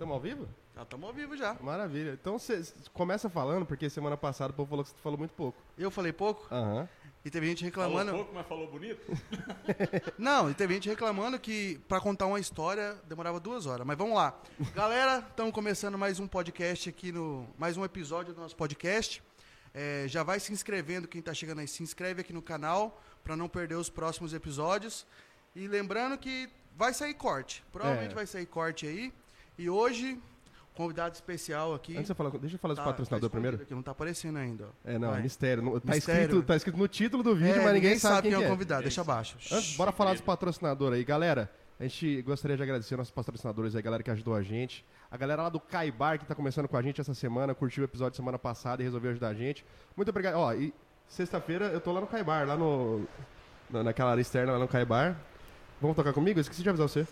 Estamos ao vivo? Já estamos ao vivo já. Maravilha. Então você começa falando, porque semana passada o povo falou que você falou muito pouco. Eu falei pouco? Aham. E teve gente reclamando. Falou pouco, mas falou bonito? Não, e teve gente reclamando que pra contar uma história demorava duas horas. Mas vamos lá. Galera, estamos começando mais um podcast aqui no. Mais um episódio do nosso podcast. É, já vai se inscrevendo, quem tá chegando aí, se inscreve aqui no canal pra não perder os próximos episódios. E lembrando que vai sair corte. Provavelmente É. vai sair corte aí. E hoje, convidado especial aqui. Antes de falar, deixa eu falar Tá- do patrocinador tá primeiro. Aqui, não tá aparecendo ainda. ó. É, não, Vai. mistério. Não- Tá, Mistério. Escrito, tá escrito no título do vídeo, É, mas ninguém, sabe quem, quem é o convidado. Deixa abaixo. Antes, bora falar dos patrocinadores aí. Galera, a gente gostaria de agradecer nossos patrocinadores aí, a galera que ajudou a gente. A galera lá do Caibar, que tá começando com a gente essa semana, curtiu o episódio semana passada e resolveu ajudar a gente. Muito obrigado. Ó, e sexta-feira eu tô lá no Caibar, lá no... na- naquela área externa lá no Caibar. Vamos tocar comigo? Eu esqueci de avisar você.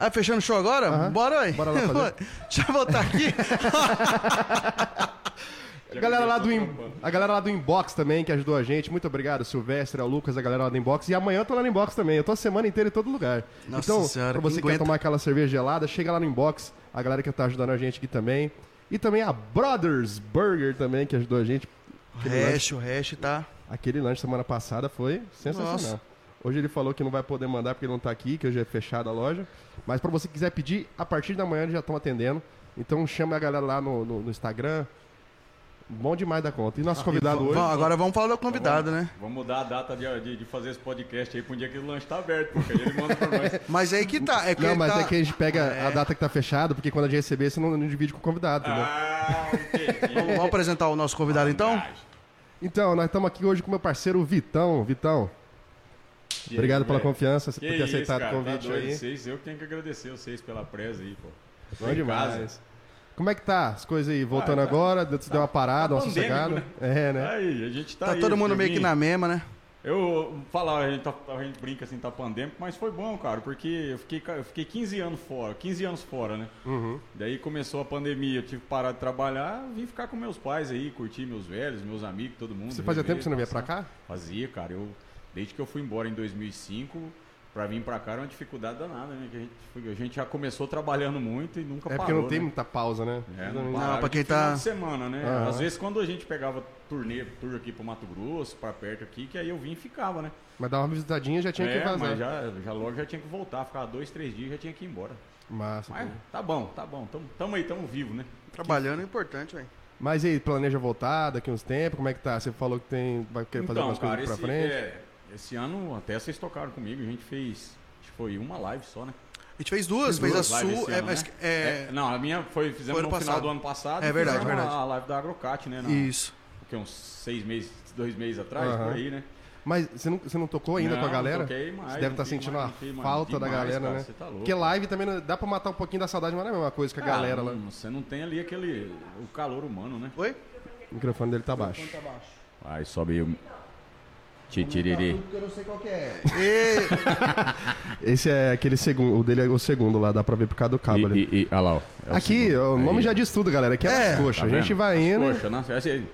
Ah, fechando o show agora? Aham. Bora aí. Bora lá fazer. Deixa eu voltar aqui. A galera, lá do in- a galera lá do Inbox também, que ajudou a gente. Muito obrigado, Silvestre, ao Lucas, a galera lá do Inbox. E amanhã eu tô lá no Inbox também. Eu tô a semana inteira em todo lugar. Nossa então, Senhora, pra você que quer tomar aquela cerveja gelada, chega lá no Inbox. A galera que tá ajudando a gente aqui também. E também a Brothers Burger também, que ajudou a gente. Aquele lanche, Hash, o hash tá. aquele lanche semana passada foi sensacional. Nossa. Hoje ele falou que não vai poder mandar porque ele não tá aqui, que hoje é fechada a loja. Mas pra você que quiser pedir, a partir da manhã eles já estão atendendo. Então chama a galera lá no, no- no Instagram. Bom demais da conta. E nosso convidado hoje. Vamos- agora vamos falar do convidado, né? Vamos mudar a data de, de, de fazer esse podcast aí pra um dia que o lanche tá aberto, porque aí ele manda pra nós. Mas aí que tá. É que Não, ele mas tá... é que a gente pega a data que tá fechada, porque quando a gente receber, você não, não divide com o convidado, entendeu? Ah, entendi. Vamos apresentar o nosso convidado então? Então, nós estamos aqui hoje com meu parceiro Vitão. Vitão, obrigado pela velho. confiança por Que ter isso, aceitado cara, o convite tá doido, aí. Vocês, eu que tenho que agradecer vocês pela presa aí, pô. Bom demais. casa. Como é que tá as coisas aí? Voltando Ah, tá- agora, deu- deu uma parada, tá uma sossegada? É, né? Aí, a gente tá Tá aí, todo mundo meio que na mesma, né? Eu falar, a gente, tá- a gente brinca assim, tá pandêmico, mas foi bom, cara, porque eu fiquei, eu fiquei 15 anos fora, 15 anos fora, né? Uhum. Daí começou a pandemia, eu tive que parar de trabalhar, vim ficar com meus pais aí, curtir meus velhos, meus amigos, todo mundo. Você fazia tempo que você não vinha pra cá? Fazia, cara. Eu, desde que eu fui embora em 2005, pra vir pra cá era uma dificuldade danada, né? Que a, gente, a gente já começou trabalhando muito e nunca É porque parou, não tem né? muita pausa, né? É, Não- não, Não, de quem tá- de semana, né? Aham. Às vezes quando a gente pegava turnê, tour aqui pro Mato Grosso, pra perto aqui, que aí eu vim e ficava, né? Mas dar uma visitadinha já tinha é, que fazer. mas já, já logo já tinha que voltar, ficava dois, três dias já tinha que ir embora. Massa. Mas tá bom, tá bom, tamo, tamo aí, tamo vivo, né? Trabalhando é importante, velho. Mas e aí, planeja voltar daqui uns tempos? Como é que tá? Você falou que tem, vai querer fazer Então, algumas cara, coisas pra frente? é, esse ano até vocês tocaram comigo, a gente fez, acho que foi uma live só, né? A gente fez duas, fez Duas a esse É, ano, mas, né? é, É, não, a minha foi, fizemos Foi no final do ano passado. É verdade, verdade. A, a live da Agrocat, né? Na, Isso. Porque uns seis meses, dois meses atrás, Aham. por aí, né? Mas você não, você não tocou ainda Não, com a galera? toquei mais, você deve estar fiz sentindo mais, a mais. falta da Demais, galera, cara, né? você tá louco. Porque live também não- dá pra matar um pouquinho da saudade, mas não é a mesma coisa que a Ah, galera não, lá. Você não tem ali aquele. o calor humano, né? Oi? O microfone dele tá baixo. Tá baixo. Aí sobe aí o. Titiriri. Eu não sei qual que é. Esse é aquele segundo, o dele é o segundo lá, dá pra ver por causa do cabo ali. E, e, e, olha lá, ó. É Aqui, segundo. o nome Aí. já diz tudo, galera. Aqui é, É, as coxas. Tá a gente vai indo. Poxa, né?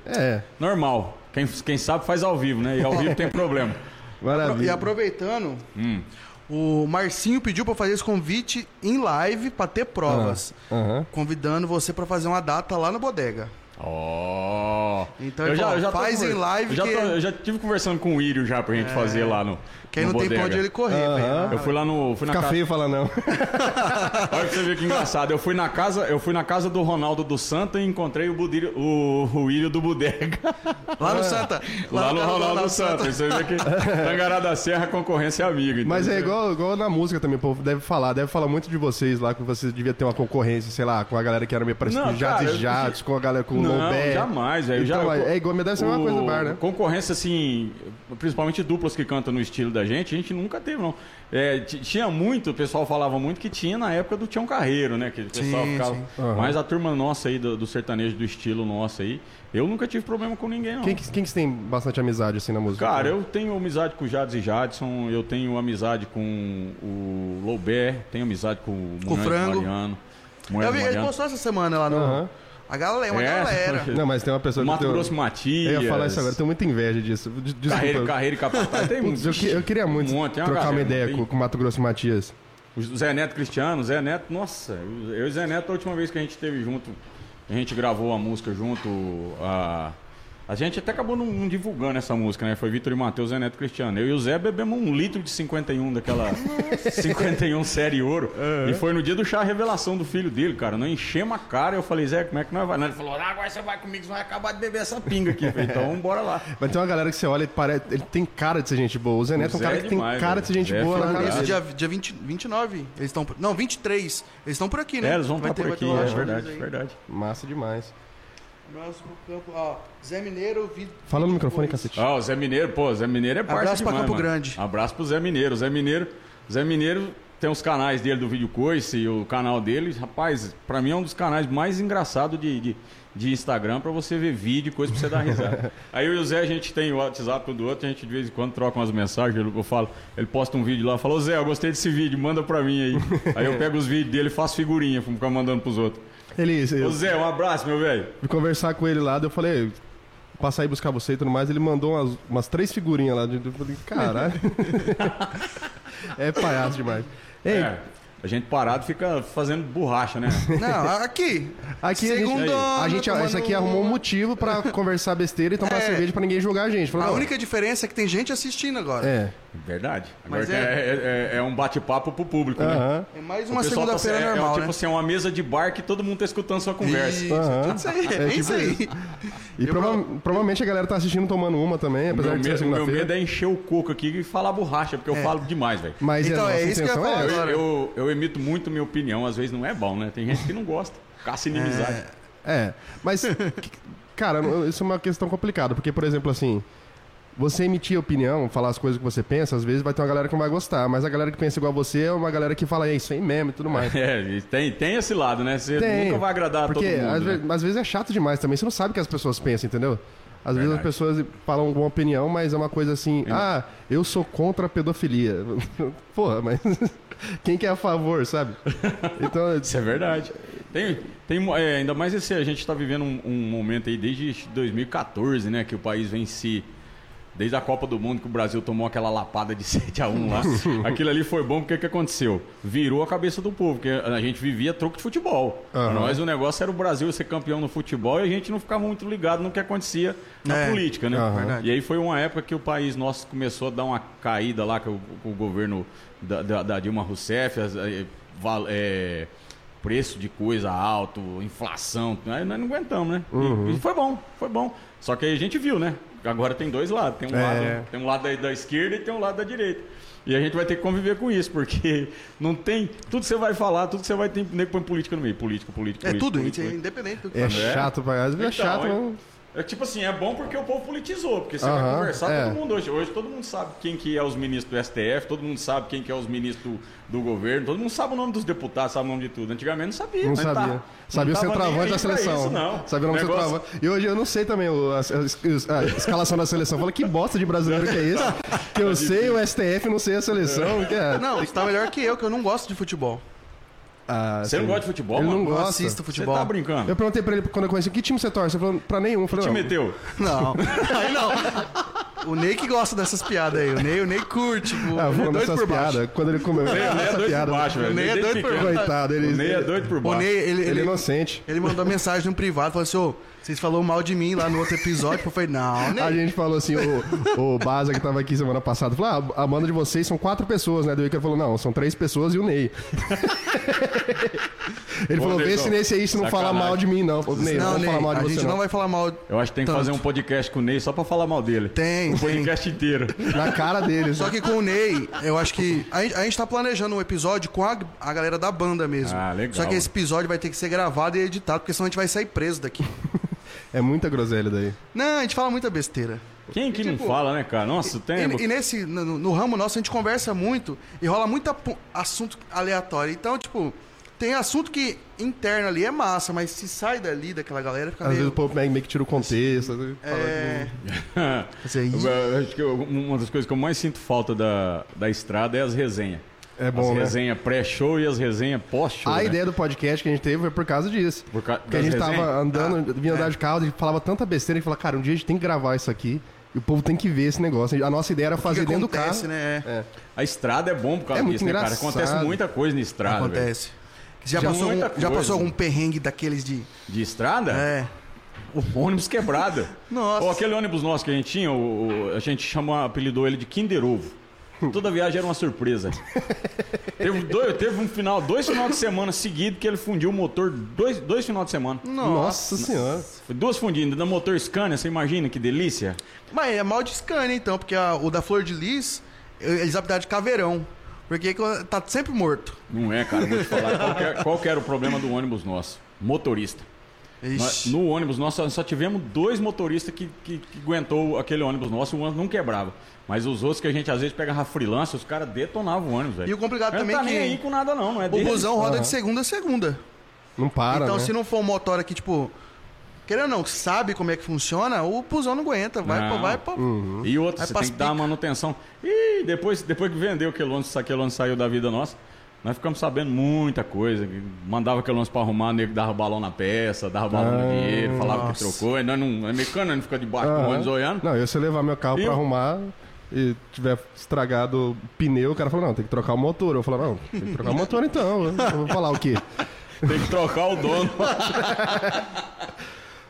É, Normal. Quem, quem sabe faz ao vivo, né? E ao vivo tem problema. E maravilha. aproveitando, Hum. o Marcinho pediu pra eu fazer esse convite em live pra ter provas. Aham. Convidando você pra fazer uma data lá no Bodega. Ó. Então, ele falou, tô faz em live Eu já, que- tô- eu já tive conversando com o Írio já pra gente fazer lá no. Que aí no não tem pra bodega. onde ele correr, Aham. velho. Eu fui lá no. Fui na Fica casa, feio falar não. Olha pra você ver que engraçado. Eu fui na casa, eu fui na casa do Ronaldo do Santa e encontrei o, Budírio, o, o Írio do Bodega. Lá no Santa. Lá, no casa do Ronaldo do Santa. Você vê que Tangará da Serra a concorrência é amiga. Mas é igual, igual na música também, o povo deve falar. Deve falar muito de vocês lá, que vocês deviam ter uma concorrência, sei lá, com a galera que era meio parecida com cara, e Jads, com a galera com o Não, Lobé. jamais, velho. Então, Já- é igual, deve ser uma o- coisa do bar, né? Concorrência, assim, principalmente duplas que cantam no estilo da gente, a gente nunca teve, não. É, tinha muito, o pessoal falava muito que tinha na época do Tião Carreiro, né? Que o pessoal Sim, ficava. sim. Aham. Mas a turma nossa aí, do, do sertanejo, do estilo nosso aí, eu nunca tive problema com ninguém, não. Quem, que- quem que você tem bastante amizade assim na música? Cara, eu tenho amizade com o Jades e Jadson, eu tenho amizade com o Loubert, tenho amizade com o Com o Frango. Mariano. Eu vi, ele postou essa semana lá no. Aham. A galera, uma É, galera. Não, mas tem uma pessoa Mato que eu, Grosso eu Matias. ia falar isso agora, eu tenho muita inveja disso. De- Desculpa. Carreira, carreira e capataz. Tem Putz, eu, eu queria muito um monte, tem uma trocar uma ideia tem- com, o Mato Grosso Matias. O Zé Neto Cristiano, o Zé Neto, nossa, eu e Zé Neto, a última vez que a gente esteve junto, a gente gravou a música junto, a, a gente até acabou não, não divulgando essa música, né? Foi Vitor e Matheus, Zé Neto Cristiano. Eu e o Zé bebemos um litro de 51 daquela 51 série ouro. E foi no dia do chá a revelação do filho dele, cara. Nós enchemos a cara. Eu falei, Zé, como é que nós vai? Ele falou, ah, agora você vai comigo, você vai acabar de beber essa pinga aqui. Falei, então bora lá. Mas tem uma galera que você olha e parece. Ele tem cara de ser gente boa. O Zé Neto é um Zé cara é que demais, tem cara velho. de ser gente Zé é boa na figuraça. cara. Esse dia, dia 20, 29, eles estão... Não, 23. Eles estão por aqui, né? É, eles vão estar ter- por aqui, é verdade, verdade. Massa demais. Abraço pro campo, ó. Zé Mineiro, vi... Fala no microfone, cacete. Ah, o Zé Mineiro, pô, Zé Mineiro é parça Abraço pra demais, Campo mano. Grande. Abraço pro Zé Mineiro. Zé Mineiro, Zé Mineiro tem os canais dele do Vídeo Coice e o canal dele. Rapaz, pra mim é um dos canais mais engraçados de, de, de Instagram pra você ver vídeo e coisa pra você dar risada. Aí eu e o Zé, a gente tem o WhatsApp um do outro, a gente de vez em quando troca umas mensagens. Eu, eu falo, ele posta um vídeo lá, fala, ô Zé, eu gostei desse vídeo, manda pra mim aí. Aí eu pego os vídeos dele e faço figurinha, pra ficar mandando pros outros. Ele, Ô eu Zé, um abraço, meu velho. fui conversar com ele lá, daí eu falei, passar aí buscar você e tudo mais. Ele mandou umas, umas três figurinhas lá. Eu falei, caralho. é palhaço demais. Ei, É, a gente parado fica fazendo borracha, né? Não, aqui. Aqui a gente, a gente, essa aqui arrumou um motivo pra conversar besteira e tomar É. cerveja pra ninguém julgar a gente. Falou, A não, única diferença é que tem gente assistindo agora. É. Verdade. Agora Mas que é, é- é um bate-papo pro público, né? É mais uma tá- segunda-feira é- é, normal, tipo né? assim, é uma mesa de bar que todo mundo tá escutando sua conversa. Isso, isso aí. É É, tipo isso aí. E prova- provavelmente a galera tá assistindo tomando uma também, O apesar meu, de ser medo, o meu segunda-feira. medo é encher o coco aqui e falar borracha, porque eu falo demais, velho. Mas Então, é isso que eu ia intenção falar é. Eu, eu, eu emito muito minha opinião, às vezes não é bom, né? Tem gente que não gosta. Caça inimizade. É, mas, cara, isso é uma questão complicada, porque, por exemplo, assim, você emitir opinião, falar as coisas que você pensa, às vezes vai ter uma galera que não vai gostar, mas a galera que pensa igual a você é uma galera que fala, é isso aí mesmo e tudo mais. É, tem, tem esse lado, né? Você Tem, nunca vai agradar porque todo mundo. às, né? vezes, às vezes é chato demais também, você não sabe o que as pessoas pensam, entendeu? Às vezes as Verdade. pessoas falam alguma opinião, mas é uma coisa assim, ah, eu sou contra a pedofilia. Porra, mas quem que é a favor, sabe? Então, Isso é verdade. Tem, tem, é, ainda mais esse, a gente está vivendo um, um momento aí desde 2014, né? Que o país vem se. Desde a Copa do Mundo que o Brasil tomou aquela lapada de 7 a 1 lá. Aquilo ali foi bom porque o que aconteceu? Virou a cabeça do povo, porque a gente vivia troco de futebol. Aham. nós o negócio era o Brasil ser campeão no futebol e a gente não ficava muito ligado no que acontecia na É, política, né? Verdade. E aí foi uma época que o país nosso começou a dar uma caída lá, que o, o governo da, da- da Dilma Rousseff, as- val- eh, preço de coisa alto, inflação, nós não aguentamos, né? Uhum. E, foi bom, foi bom. Só que aí a gente viu, né? Agora tem dois lados, tem um, É. lado, tem um lado da, da esquerda e tem um lado da direita. E a gente vai ter que conviver com isso, porque não tem. Tudo que você vai falar, tudo que você vai ter, nem põe política no meio. Política, política, É política, tudo, política, é independente do que é fala. chato, pra- às vezes é Então, chato, é- não. É tipo assim, é bom porque o povo politizou, porque você Aham, vai conversar é. todo mundo hoje. Hoje todo mundo sabe quem que é os ministros do STF, todo mundo sabe quem que é os ministros do, do governo, todo mundo sabe o nome dos deputados, sabe o nome de tudo. Antigamente não sabia. Não mas sabia. tá- sabia não o centroavante da seleção. Isso, não. Sabia o nome do Negócio- centroavante. E hoje eu não sei também o- a, a- a escalação da seleção. Fala que bosta de brasileiro que é esse? Que eu sei o STF, não sei a seleção. Que é. Não, você tá melhor que eu, que eu não gosto de futebol. Ah, Você não gosta de futebol, Ele mano? não Eu gosta. assisto Você futebol. tá brincando? Eu perguntei pra ele quando eu conheci, que time você torce? Ele falou, pra nenhum. Eu falei, Te não. meteu? Não. Aí não. O Ney que gosta dessas piadas aí. O Ney, o Ney curte. Tipo, Ah, ele é doido baixo. piadas. Quando ele comeu O Ney é essa doido piada. por baixo, velho. O Ney é doido por pequeno. Coitado, ele, O Ney é doido por O baixo. Ney, ele, ele ele, é inocente. ele mandou mensagem no privado, falou assim, ô, vocês falaram mal de mim lá no outro episódio. Eu falei, não. A gente falou assim, o, o Baza que tava aqui semana passada, falou, ah, a banda de vocês são quatro pessoas, né? Daí o Iker falou, não, são três pessoas e o Ney. Ele Ô, falou, vê se nesse aí se não fala sacanagem. mal de mim, não. Falei, Ney, não, Não, Ney, falar mal de a você, gente não. não vai falar mal. Eu acho que tem que Tanto. fazer um podcast com o Ney só pra falar mal dele. Tem, Um tem. podcast inteiro. Na cara deles. Só que com o Ney, eu acho que. A gente, a gente tá planejando um episódio com a, a galera da banda mesmo. Ah, legal. Só que esse episódio vai ter que ser gravado e editado, porque senão a gente vai sair preso daqui. É muita groselha daí. Não, a gente fala muita besteira. Quem que não tipo, fala, né, cara? Nossa, tem. E, e nesse, no, no ramo nosso, a gente conversa muito e rola muito assunto aleatório. Então, tipo, tem assunto que interno ali é massa, mas se sai dali daquela galera, fica Às vezes meio. o povo meio meio que tira o contexto. fala É. Assim, Eu- eu acho que eu- uma das coisas que eu mais sinto falta da, da estrada é as resenhas. É bom, as né? resenhas pré-show e as resenhas pós-show. A né? ideia do podcast que a gente teve foi por causa disso. Por ca- Porque a gente tava resenhas? andando, Ah, vinha andar é. de carro e falava tanta besteira, a gente falava, cara, um dia a gente tem que gravar isso aqui E o povo tem que ver esse negócio. A nossa ideia era O que fazer que dentro acontece, do carro. né? É. A estrada é bom por causa É disso, né, cara? Acontece muita coisa na estrada. Acontece. Já, Já passou, algum, já passou algum perrengue daqueles de. De estrada? É. O ônibus quebrado. Nossa. Ó, aquele ônibus nosso que a gente tinha, o, o- a gente chama, apelidou ele de Kinder Ovo. Toda viagem era uma surpresa. teve, dois, teve um final, dois finais de semana seguidos que ele fundiu o motor, dois, dois finais de semana. Nossa senhora. Foi duas fundidas, da motor Scania, você imagina que delícia? Mas é mal de Scania, então, porque a- o da Flor de Lis, eles apelidaram de caveirão. Porque tá sempre morto. Não é, cara, vou te falar. Qual que, é- qual que era o problema do ônibus nosso? Motorista. Nós- no ônibus nosso só- só tivemos dois motoristas que, que, que aguentou aquele ônibus nosso, o ônibus não quebrava. Mas os outros que a gente às vezes pegava freelance, os caras detonavam o ônibus, velho. E o complicado também não tá é nem que aí com nada não, não é o dele. busão roda Aham. de segunda a segunda. Não para, então, né? se não for um motor aqui, tipo. Querendo ou não, que sabe como é que funciona, o busão não aguenta. Vai, Não. pô, vai, pô. E outro, Vai você tem que dar manutenção. E depois, depois que vendeu aquele ônibus, aquele ônibus saiu da vida nossa, nós ficamos sabendo muita coisa. Mandava aquele ônibus pra arrumar, o nego dava balão na peça, dava balão no Ah, dinheiro, falava que nossa. trocou. E nós não, é mecânico, não fica debaixo do Aham. ônibus olhando. Não, eu se eu levar meu carro E pra o- arrumar e tiver estragado o pneu, o cara falou, não, tem que trocar o motor. Eu falo, não, tem que trocar o motor então. Eu vou falar o quê? Tem que trocar o dono.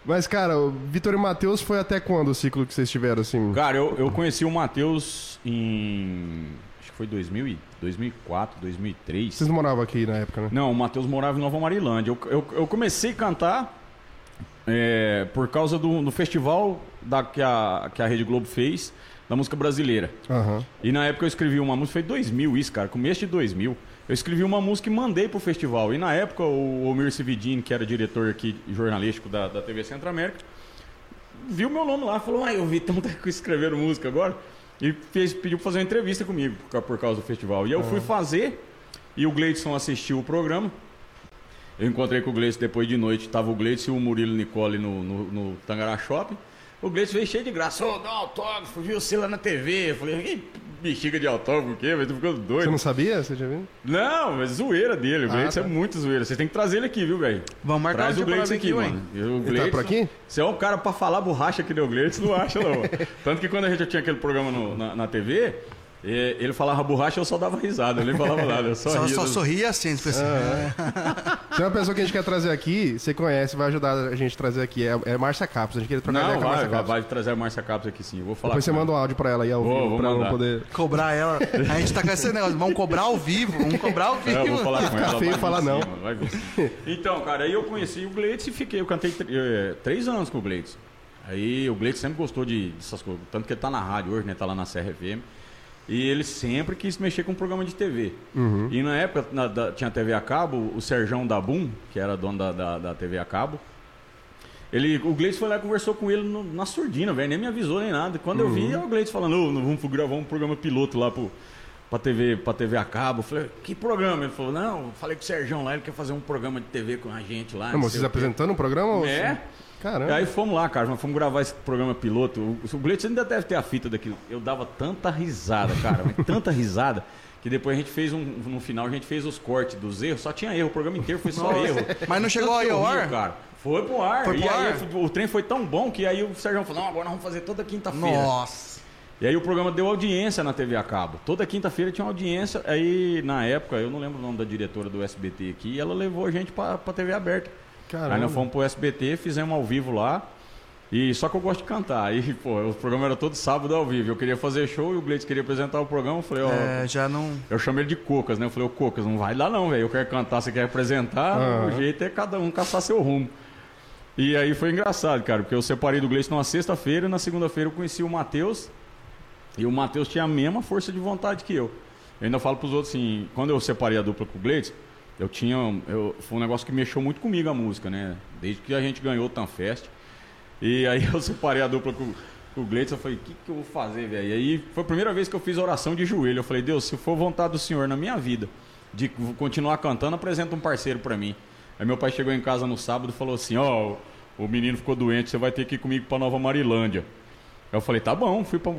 Mas, cara, o Vitor e Matheus foi até quando o ciclo que vocês tiveram, assim? Cara, eu, eu conheci o Matheus em. Que foi 2000, e- 2004, 2003. Vocês moravam aqui na época, né? Não, o Matheus morava em Nova Marilândia. Eu, eu, eu comecei a cantar é, por causa do, do festival da, que, a, que a Rede Globo fez da música brasileira. Aham. E na época eu escrevi uma música, foi 2000 isso, cara, começo de 2000. Eu escrevi uma música e mandei pro festival. E na época o Omir Cividini, que era diretor aqui jornalístico da, da TV Centro América, viu meu nome lá, falou: Ah, eu vi, estão escrevendo música agora. E fez, pediu pra fazer uma entrevista comigo por, ca- por causa do festival. E eu fui fazer, e o Gleidson assistiu o programa. Eu encontrei com o Gleidson depois de noite, tava o Gleidson e o Murilo Nicole no, no, no Tangará Shopping. O Gleidson veio cheio de graça, ô, dá um autógrafo, viu você lá na TV. Eu falei, "Ih, bexiga de autógrafo o quê? Mas tu ficou doido. Você não sabia? Você já viu? Não, mas zoeira dele. O Ah, tá. é muito zoeira. Vocês têm que trazer ele aqui, viu, velho? Vamos marcar Traz o vir aqui, aqui, mano. O Ele tá por aqui? Você é um cara pra falar borracha que deu Gleidson, não acha, não. Tanto que quando a gente tinha aquele programa no- na, na TV, ele falava borracha, eu só dava risada. Eu nem falava nada, eu só, Só, ria. só sorria assim, tipo assim. Tem uma pessoa que a gente quer trazer aqui, você conhece, vai ajudar a gente a trazer aqui. É, é Márcia Capos. A gente queria trocar ideia com a vai, Márcia Capos. vai trazer a Márcia Capos aqui sim. Eu vou falar Depois você com manda ela. um áudio pra ela aí ao Vou, vivo, vou pra ela mandar. poder... Cobrar ela. A gente tá com esse negócio. Vamos cobrar ao vivo. Vamos cobrar ao vivo. É, eu vou falar com ela. Fica feio falar não. vai. Então, cara, aí eu conheci o Gleitz e fiquei. Eu cantei eh, três anos com o Gleitz. Aí o Gleitz sempre gostou de, dessas coisas. Tanto que ele tá na rádio hoje, né? Tá lá na FM. E ele sempre quis mexer com programa de TV. Uhum. E na época na- da- tinha TV a cabo, o Serjão da Boom, que era dono da, da, da TV a cabo. Ele, o Gleitz foi lá e conversou com ele no- na surdina, velho. Nem me avisou nem nada. Quando eu Uhum. vi, o Gleitz falando, "Ô, nós vamos gravar um programa piloto lá pro, pra, TV, pra TV a cabo. Eu falei, que programa? Ele falou, não, falei com o Serjão lá, ele quer fazer um programa de TV com a gente lá. Não, vocês o quê." apresentando o programa? ou- É. Caramba. E aí fomos lá, cara, nós fomos gravar esse programa piloto. O, o ainda deve ter a fita daquilo. Eu dava tanta risada, cara, mas tanta risada, que depois a gente fez um. No final a gente fez os cortes dos erros, só tinha erro, o programa inteiro foi só erro. Mas não chegou aí ao ar? cara. Foi pro ar. Foi pro e aí ar? o trem foi tão bom que aí o Sérgio falou: não, agora nós vamos fazer toda quinta-feira. Nossa. E aí o programa deu audiência na TV a cabo. Toda quinta-feira tinha uma audiência. Aí, na época, eu não lembro o nome da diretora do SBT aqui, e ela levou a gente pra, pra TV aberta. Caramba. Aí nós fomos pro SBT, fizemos ao vivo lá. E só que eu gosto de cantar. Aí, pô, o programa era todo sábado ao vivo. Eu queria fazer show e o Gleitz queria apresentar o programa. Eu falei, ó. É, já não. Eu chamei ele de Cocas, né? Eu falei, ô Cocas, não vai lá não, velho. Eu quero cantar, você quer apresentar, Aham. o jeito é cada um caçar seu rumo. E aí foi engraçado, cara, porque eu separei do Gleice numa sexta-feira e na segunda-feira eu conheci o Matheus. E o Matheus tinha a mesma força de vontade que eu. Eu ainda falo pros outros assim, quando eu separei a dupla com o Gleice, eu tinha. Eu, foi um negócio que mexeu muito comigo a música, né? Desde que a gente ganhou o Tanfest. E aí eu separei a dupla com, com o Gleitson, eu falei, o que, que eu vou fazer, velho? E aí foi a primeira vez que eu fiz oração de joelho. Eu falei, Deus, se for vontade do Senhor na minha vida de continuar cantando, apresenta um parceiro pra mim. Aí meu pai chegou em casa no sábado e falou assim, ó, o menino ficou doente, você vai ter que ir comigo pra Nova Marilândia. Eu falei, tá bom, fui pra,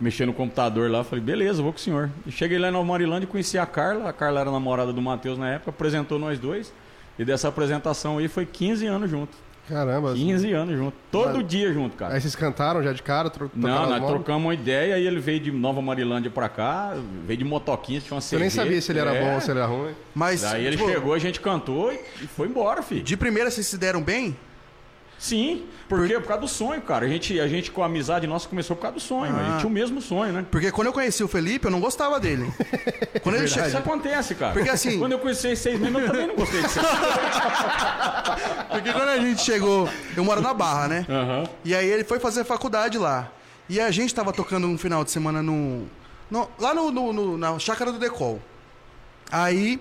mexer no computador lá, falei, beleza, vou com o senhor. E cheguei lá em Nova Marilândia e conheci a Carla, a Carla era namorada do Matheus na época, apresentou nós dois. E dessa apresentação aí foi 15 anos junto. Caramba. 15 anos junto. Todo Mas- dia junto, cara. Aí vocês cantaram já de cara? Tro Não, nós trocamos uma ideia e ele veio de Nova Marilândia pra cá, veio de motoquinha, tinha uma Eu nem sabia se ele era bom ou se ele era ruim. Mas, Daí ele tipo, chegou, a gente cantou e e foi embora, filho. de primeira vocês se deram bem? Sim, porque por causa do sonho, cara. A gente, a gente com a amizade nossa começou por causa do sonho. Ah. A gente tinha o mesmo sonho, né? Porque quando eu conheci o Felipe, eu não gostava dele. Quando ele Isso chegou. acontece, cara. Porque assim- Quando eu conheci ele seis meses, eu também não gostei de. Porque quando a gente chegou, eu moro na Barra, né? Aham. E aí ele foi fazer faculdade lá. E a gente tava tocando um final de semana no. no- lá no, no- no- na chácara do Decol. Aí.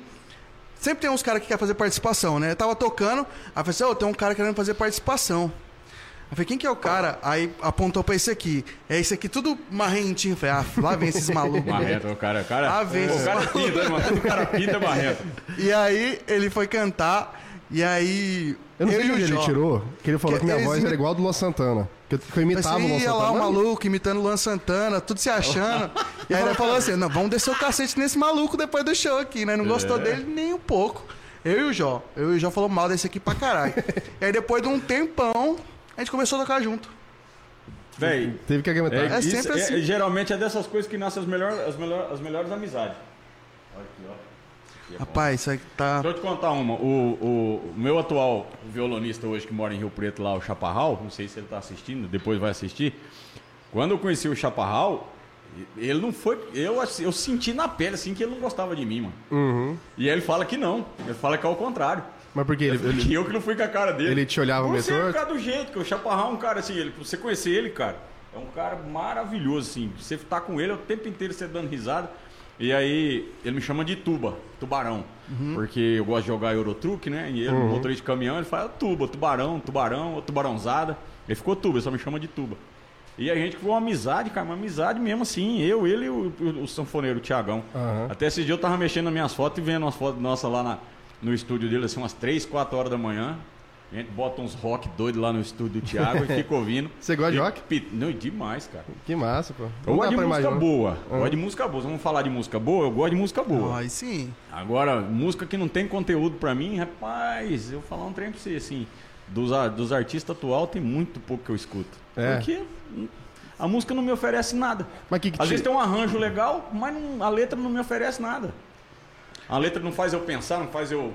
Sempre tem uns caras que querem fazer participação, né? Eu tava tocando, aí eu falei assim, ô, tem um cara querendo fazer participação. Eu falei, quem que é o cara? Aí apontou pra esse aqui. É esse aqui, tudo marrentinho. Eu falei, ah, lá vem esses malucos. Marreta, o cara, o cara. Ah, vem, o cara pinta, mano. O cara pinta marreta. E aí ele foi cantar, e aí. Eu não sei e de o onde ele tirou, que ele falou Que que minha eles voz era igual a do Luan Santana. Que eu, que eu imitava o Luan Santana. lá o Mas- maluco imitando o Luan Santana, tudo se achando. e aí ele falou assim: não, vamos descer o cacete nesse maluco depois do show aqui, né? Não gostou É. dele nem um pouco. Eu e o Jó. Eu e o Jó falou mal desse aqui pra caralho. e aí depois de um tempão, a gente começou a tocar junto. Véi, Teve que aguentar. É isso- sempre assim. geralmente é dessas coisas que nascem as, melhor, as, melhor, as melhores amizades. Olha aqui, ó. Rapaz, isso aí tá. Deixa eu te contar uma. O, o- meu atual violonista hoje que mora em Rio Preto, lá, o Chaparral, não sei se ele tá assistindo, depois vai assistir. Quando eu conheci o Chaparral, ele não foi. Eu, assim, eu senti na pele assim que ele não gostava de mim, mano. Uhum. E aí ele fala que não. Ele fala que é o contrário. Mas por quê? Ele, ele- eu que não fui com a cara dele. Ele te olhava meio Você é do jeito, que o Chaparral é um cara assim, ele, você conhecer ele, cara, é um cara maravilhoso, assim. Você tá com ele o tempo inteiro você dando risada. E aí ele me chama de tuba, tubarão. Uhum. Porque eu gosto de jogar Eurotruck, né? E ele, motorista de caminhão, ele fala tuba, tubarão, tubarão, tubarãozada. Ele ficou tuba, ele só me chama de tuba. E a gente foi uma amizade, cara, uma amizade mesmo assim, eu, ele e o, o, o sanfoneiro, o Tiagão. Aham. Até esse dia eu tava mexendo nas minhas fotos e vendo umas fotos nossas lá na- no estúdio dele, assim, umas 3, 4 horas da manhã. A gente bota uns rock doido lá no estúdio do Thiago e fica ouvindo. Você gosta de rock? Não, demais, cara. Que massa, pô. Eu gosto de música imaginar. boa. Eu Gosto de música boa. Vamos falar de música boa? Eu gosto de música boa. Aí sim. Agora, música que não tem conteúdo pra mim, rapaz, eu vou falar um trem pra você, assim. Dos, a- dos artistas atual tem muito pouco que eu escuto. É. Porque a música não me oferece nada. Mas que que Às te- vezes tem um arranjo legal, mas não- a letra não me oferece nada. A letra não faz eu pensar, não faz eu.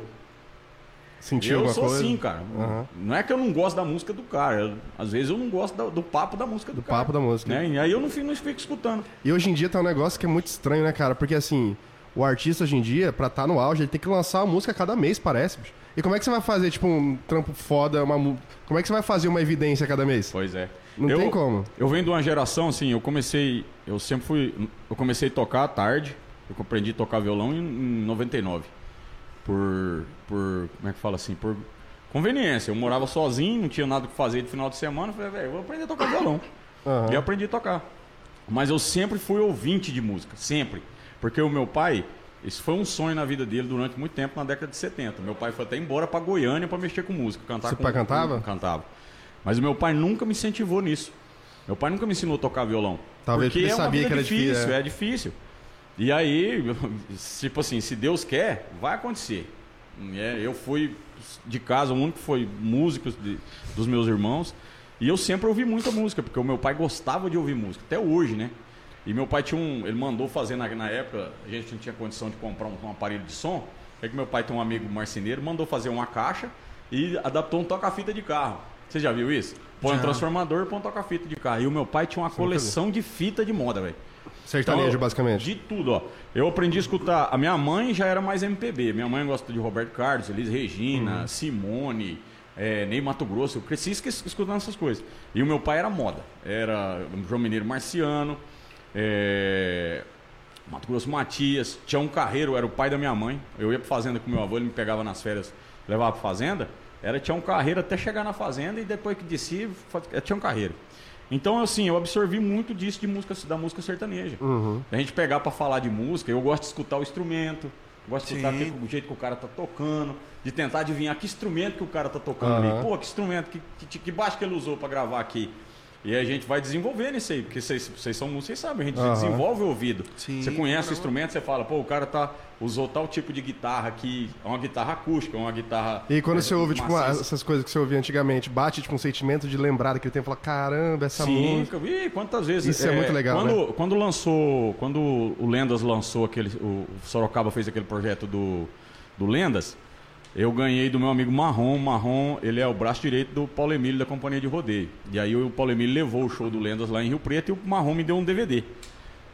Sentiu eu sou coisa? assim, cara. Aham. Não é que eu não gosto da música do cara. eu- às vezes eu não gosto da- do papo da música do, Do cara. papo da música. Né? E aí eu não fico, não fico escutando. E hoje em dia tá um negócio que é muito estranho, né, cara? Porque assim, o artista hoje em dia, pra estar no auge, ele tem que lançar uma música a cada mês, parece, bicho. E como é que você vai fazer, tipo, um trampo foda, uma Como é que você vai fazer uma evidência a cada mês? Pois é. Não eu, tem como. Eu venho de uma geração, assim, eu comecei. Eu sempre fui. Eu comecei a tocar à tarde. Eu aprendi a tocar violão em, em 99. Por. Por. Como é que fala assim? Por conveniência. Eu morava sozinho, não tinha nada que fazer de final de semana. eu Falei, velho, eu vou aprender a tocar violão. Aham. E eu aprendi a tocar. Mas eu sempre fui ouvinte de música, sempre. Porque o meu pai, isso foi um sonho na vida dele durante muito tempo, na década de 70. Meu pai foi até embora pra Goiânia pra mexer com música, cantar Seu com pai cantava? com- cantava. Mas o meu pai nunca me incentivou nisso. Meu pai nunca me ensinou a tocar violão. Talvez porque ele é sabia que era difícil, difícil, é. é difícil. E aí, tipo assim, se Deus quer, vai acontecer. É, eu fui de casa, o único que foi músico de- dos meus irmãos. E eu sempre ouvi muita música, porque o meu pai gostava de ouvir música, até hoje, né? E meu pai tinha um. Ele mandou fazer na, na época, a gente não tinha condição de comprar um, um aparelho de som. É que meu pai tem um amigo marceneiro, mandou fazer uma caixa e adaptou um toca-fita de carro. Você já viu isso? Põe um transformador e põe um toca-fita de carro. E o meu pai tinha uma coleção de fita de moda, velho. Sertanejo, Então, basicamente. De tudo, ó. Eu aprendi a escutar. A minha mãe já era mais MPB. Minha mãe gosta de Roberto Carlos, Elis Regina, Uhum. Simone, é, Ney Mato Grosso. Eu cresci escutando essas coisas. E o meu pai era moda. Era João Mineiro Marciano, é, Mato Grosso Matias, Tião Carreiro, era o pai da minha mãe. Eu ia pra fazenda com meu avô, ele me pegava nas férias, levava pra fazenda. Era Tião Carreiro até chegar na fazenda e depois que descia, fa- é Tião Carreiro. Então, assim, eu absorvi muito disso de música, da música sertaneja. Uhum. A gente pegar pra falar de música, eu gosto de escutar o instrumento, gosto de escutar que- o jeito que o cara tá tocando, de tentar adivinhar que instrumento que o cara tá tocando Aham. ali. Pô, que instrumento, que, que, que baixo que ele usou pra gravar aqui. E a gente vai desenvolvendo isso aí, porque vocês, vocês são músicos, vocês sabem, a gente Aham. desenvolve o ouvido. Sim, você conhece não. o instrumento, você fala, pô, o cara tá, usou tal tipo de guitarra aqui, é uma guitarra acústica, é uma guitarra. E quando é, você ouve, tipo, maciça. essas coisas que você ouvia antigamente, bate, tipo, um sentimento de lembrar daquele tempo e falar, caramba, essa Sim, música. Ih, quantas vezes. Isso é muito legal, Quando, né? quando lançou. Quando o Lendas lançou aquele. O Sorocaba fez aquele projeto do, do Lendas, eu ganhei do meu amigo Marrom. Marrom, ele é o braço direito do Paulo Emílio da Companhia de Rodeio. E aí o Paulo Emílio levou o show do Lendas lá em Rio Preto e o Marrom me deu um DVD.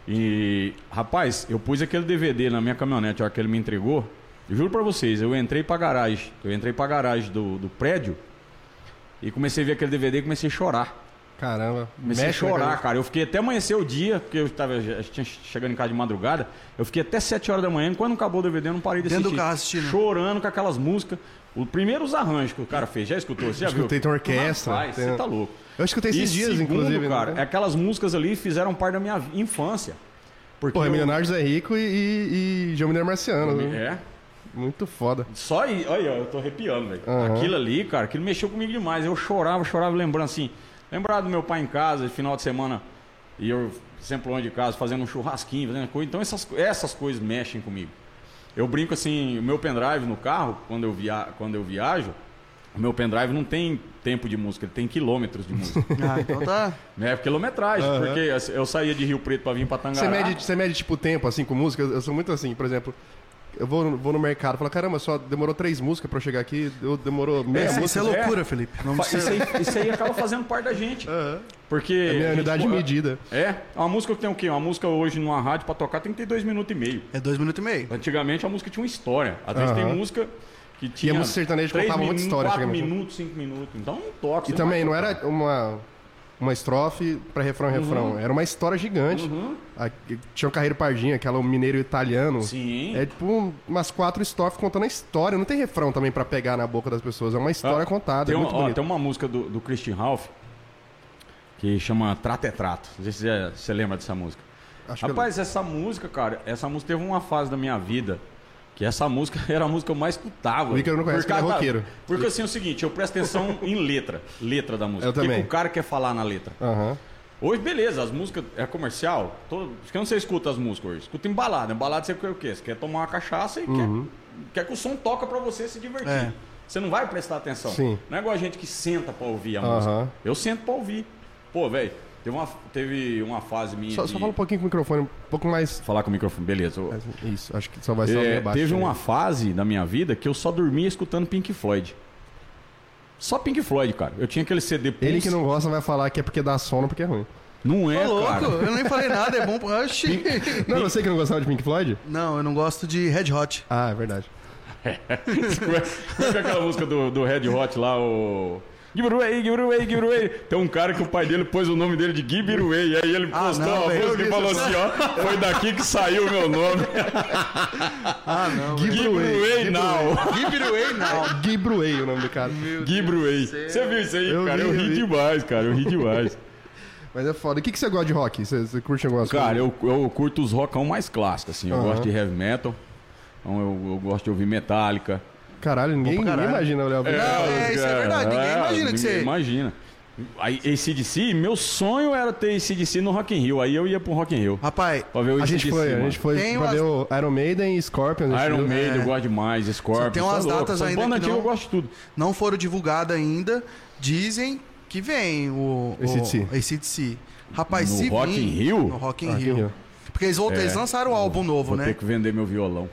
E, rapaz, eu pus aquele DVD na minha caminhonete, a hora que ele me entregou. Eu juro pra vocês, eu entrei pra garagem. Eu entrei pra garagem do, do prédio e comecei a ver aquele DVD e comecei a chorar. Caramba. Comecei mexe a chorar, cara. Eu fiquei até amanhecer o dia, porque eu tava já tinha chegando em casa de madrugada. Eu fiquei até 7 horas da manhã. e Quando acabou o DVD, eu não parei de Dentro do assistir. carro assistindo. Chorando com aquelas músicas. O primeiro os arranjos que o cara fez. Já escutou? Você já viu? Escutei, tem orquestra, Rapaz, tem- você tá louco. Eu escutei esses E dias, segundo, inclusive. cara, né? aquelas músicas ali fizeram parte da minha infância. Porque Porra, eu- Milionários é Rico e, e, e João Mineiro Marciano. né? É. Muito foda. Só aí, olha, eu tô arrepiando, velho. Aham. Aquilo ali, cara, aquilo mexeu comigo demais. Eu chorava, chorava, lembrando assim. Lembrar do meu pai em casa, final de semana, e eu sempre longe de casa, fazendo um churrasquinho, fazendo coisa. Então essas, essas coisas mexem comigo. Eu brinco assim, o meu pendrive no carro, quando eu, via, quando eu viajo, o meu pendrive não tem tempo de música, ele tem quilômetros de música. Ah, então tá. é quilometragem, Aham. porque eu saía de Rio Preto pra vir pra Tangará. Você mede, você mede, tipo, tempo, assim, com música? Eu sou muito assim, por exemplo... Eu vou, no- vou no mercado e falo, caramba, só demorou três músicas pra eu chegar aqui, eu demorou meia Isso, música. isso é é. loucura, Felipe. Não Isso aí, isso aí acaba fazendo parte da gente. Aham. Porque. É minha a gente- unidade de medida. É, uma música que tem o quê? Uma música hoje numa rádio pra tocar tem que ter dois minutos e meio. É dois minutos e meio. Antigamente a música tinha uma história. Às vezes Aham. tem música que tinha. a música sertaneja contava muita história Quatro antigamente. minutos, cinco minutos. Então não toca. E também não era uma, uma estrofe pra refrão, refrão. Era uma história gigante. Uhum. A- Tinha o Carreiro Pardinha, aquela mineiro italiano. Sim. É tipo um- umas quatro estrofes contando a história. Não tem refrão também pra pegar na boca das pessoas. É uma história Ah, contada. Tem, é uma, ó, tem uma música do, do Christian Ralph que chama Trato é Trato. Não sei se você, você lembra dessa música. Acho que eu- Rapaz, essa música, cara, essa música teve uma fase da minha vida que essa música era a música que eu mais escutava. O Ícaro não conhece, Por causa que ele é roqueiro. Porque assim é o seguinte, eu presto atenção em letra, letra da música. Eu O que também. o cara quer falar na letra. Aham. Hoje, beleza, as músicas é comercial. Todo, acho que eu não sei escuta as músicas hoje. Escuta em balada. Em balada você quer o quê? Você quer tomar uma cachaça e Uhum. quer, quer que o som toca pra você se divertir. É. Você não vai prestar atenção. Sim. Não é igual a gente que senta pra ouvir a Aham. música. Eu sento pra ouvir. Pô, velho, teve uma, teve uma fase minha. Só, de... só fala um pouquinho com o microfone, um pouco mais. Falar com o microfone, beleza. Eu- Isso, acho que só vai ser É, baixo. teve né? uma fase da minha vida que eu só dormia escutando Pink Floyd. Só Pink Floyd, cara. Eu tinha aquele CD Pulse. Ele que não gosta vai falar que é porque dá sono, porque é ruim. Não é, Ô, louco, cara. eu nem falei nada, é bom. Oxi. Não, você que não gostava de Pink Floyd? Não, eu não gosto de Red Hot. Ah, é verdade. Como é como é que é aquela música do, do Red Hot lá, o. Give it away, give it away, give it away. Tem um cara que o pai dele pôs o nome dele de Give it away. Aí ele Ah, postou não, uma música eu e falou isso. assim: ó, foi daqui que saiu o meu nome. Ah, não. Give Give it it away. away now. Give it away now. Bruey, o nome do cara. Give it away. Você viu isso aí, Eu cara? vi, eu ri vi. demais, cara. Eu ri demais. Mas é foda. O que, que você gosta de rock? Você, você curte algumas Cara, coisas? eu, eu curto os rockão mais clássicos, assim. Eu gosto de heavy metal. Então eu, eu gosto de ouvir Metallica. Caralho, ninguém, pra caralho. ninguém imagina o Léo Brito. Não, é, isso é verdade, ninguém imagina que ninguém você- Imagina. Aí, ACDC, meu sonho era ter ACDC no Rock in Rio. Aí eu ia pro Rock in Rio. Rapaz, Pra ver o A gente foi, a gente foi Tem pra umas- ver o Iron Maiden e Scorpion. a gente Iron viu. Maiden, É. eu gosto demais. Scorpion. Tem umas tá louco. datas Essas ainda bandas que não- eu gosto de tudo. não foram divulgadas ainda. Dizem que vem o, o AC/DC. AC/DC. Rapaz, No se Rock vir, in Rio? No Rock in Rock Rio. Rio. Porque eles, voltam, É. eles lançaram o álbum novo, Vou né? ter que vender meu violão.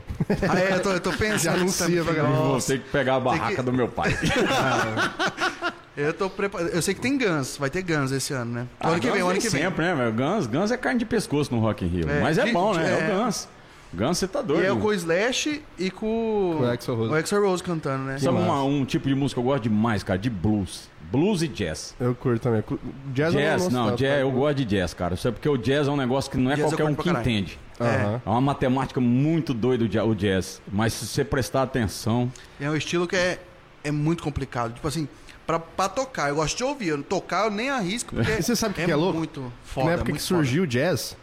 Ah, é, eu tô, eu tô pensando. Anuncia pra galera. Vou ter que pegar a barraca que- do meu pai. eu tô preparado. Eu sei que tem Guns, vai ter Guns esse ano, né? Ah, ano que vem, ano que vem. sempre, né? Guns, Guns é carne de pescoço no Rock in Rio. É, Mas é de- bom, né? É, é. o Guns. Guns, você tá E doido. é mano. com o Slash e com Com o Axl Rose. o Rose cantando, né? Sabe uma- um tipo de música que eu gosto demais, cara? De blues. Blues e jazz. Eu curto também. Jazz, eu Jazz, não, tanto, jazz, tá? eu gosto de jazz, cara. Isso é porque o jazz é um negócio que não é Jazz eu qualquer um que caralho. entende. Aham. É uma matemática muito doida o ja- o jazz. Mas se você prestar atenção. É um estilo que é, é muito complicado. Tipo assim, pra, pra tocar, eu gosto de ouvir. Eu, tocar eu nem arrisco, porque E você sabe o que que é louco? muito foda. Na época muito que surgiu o jazz,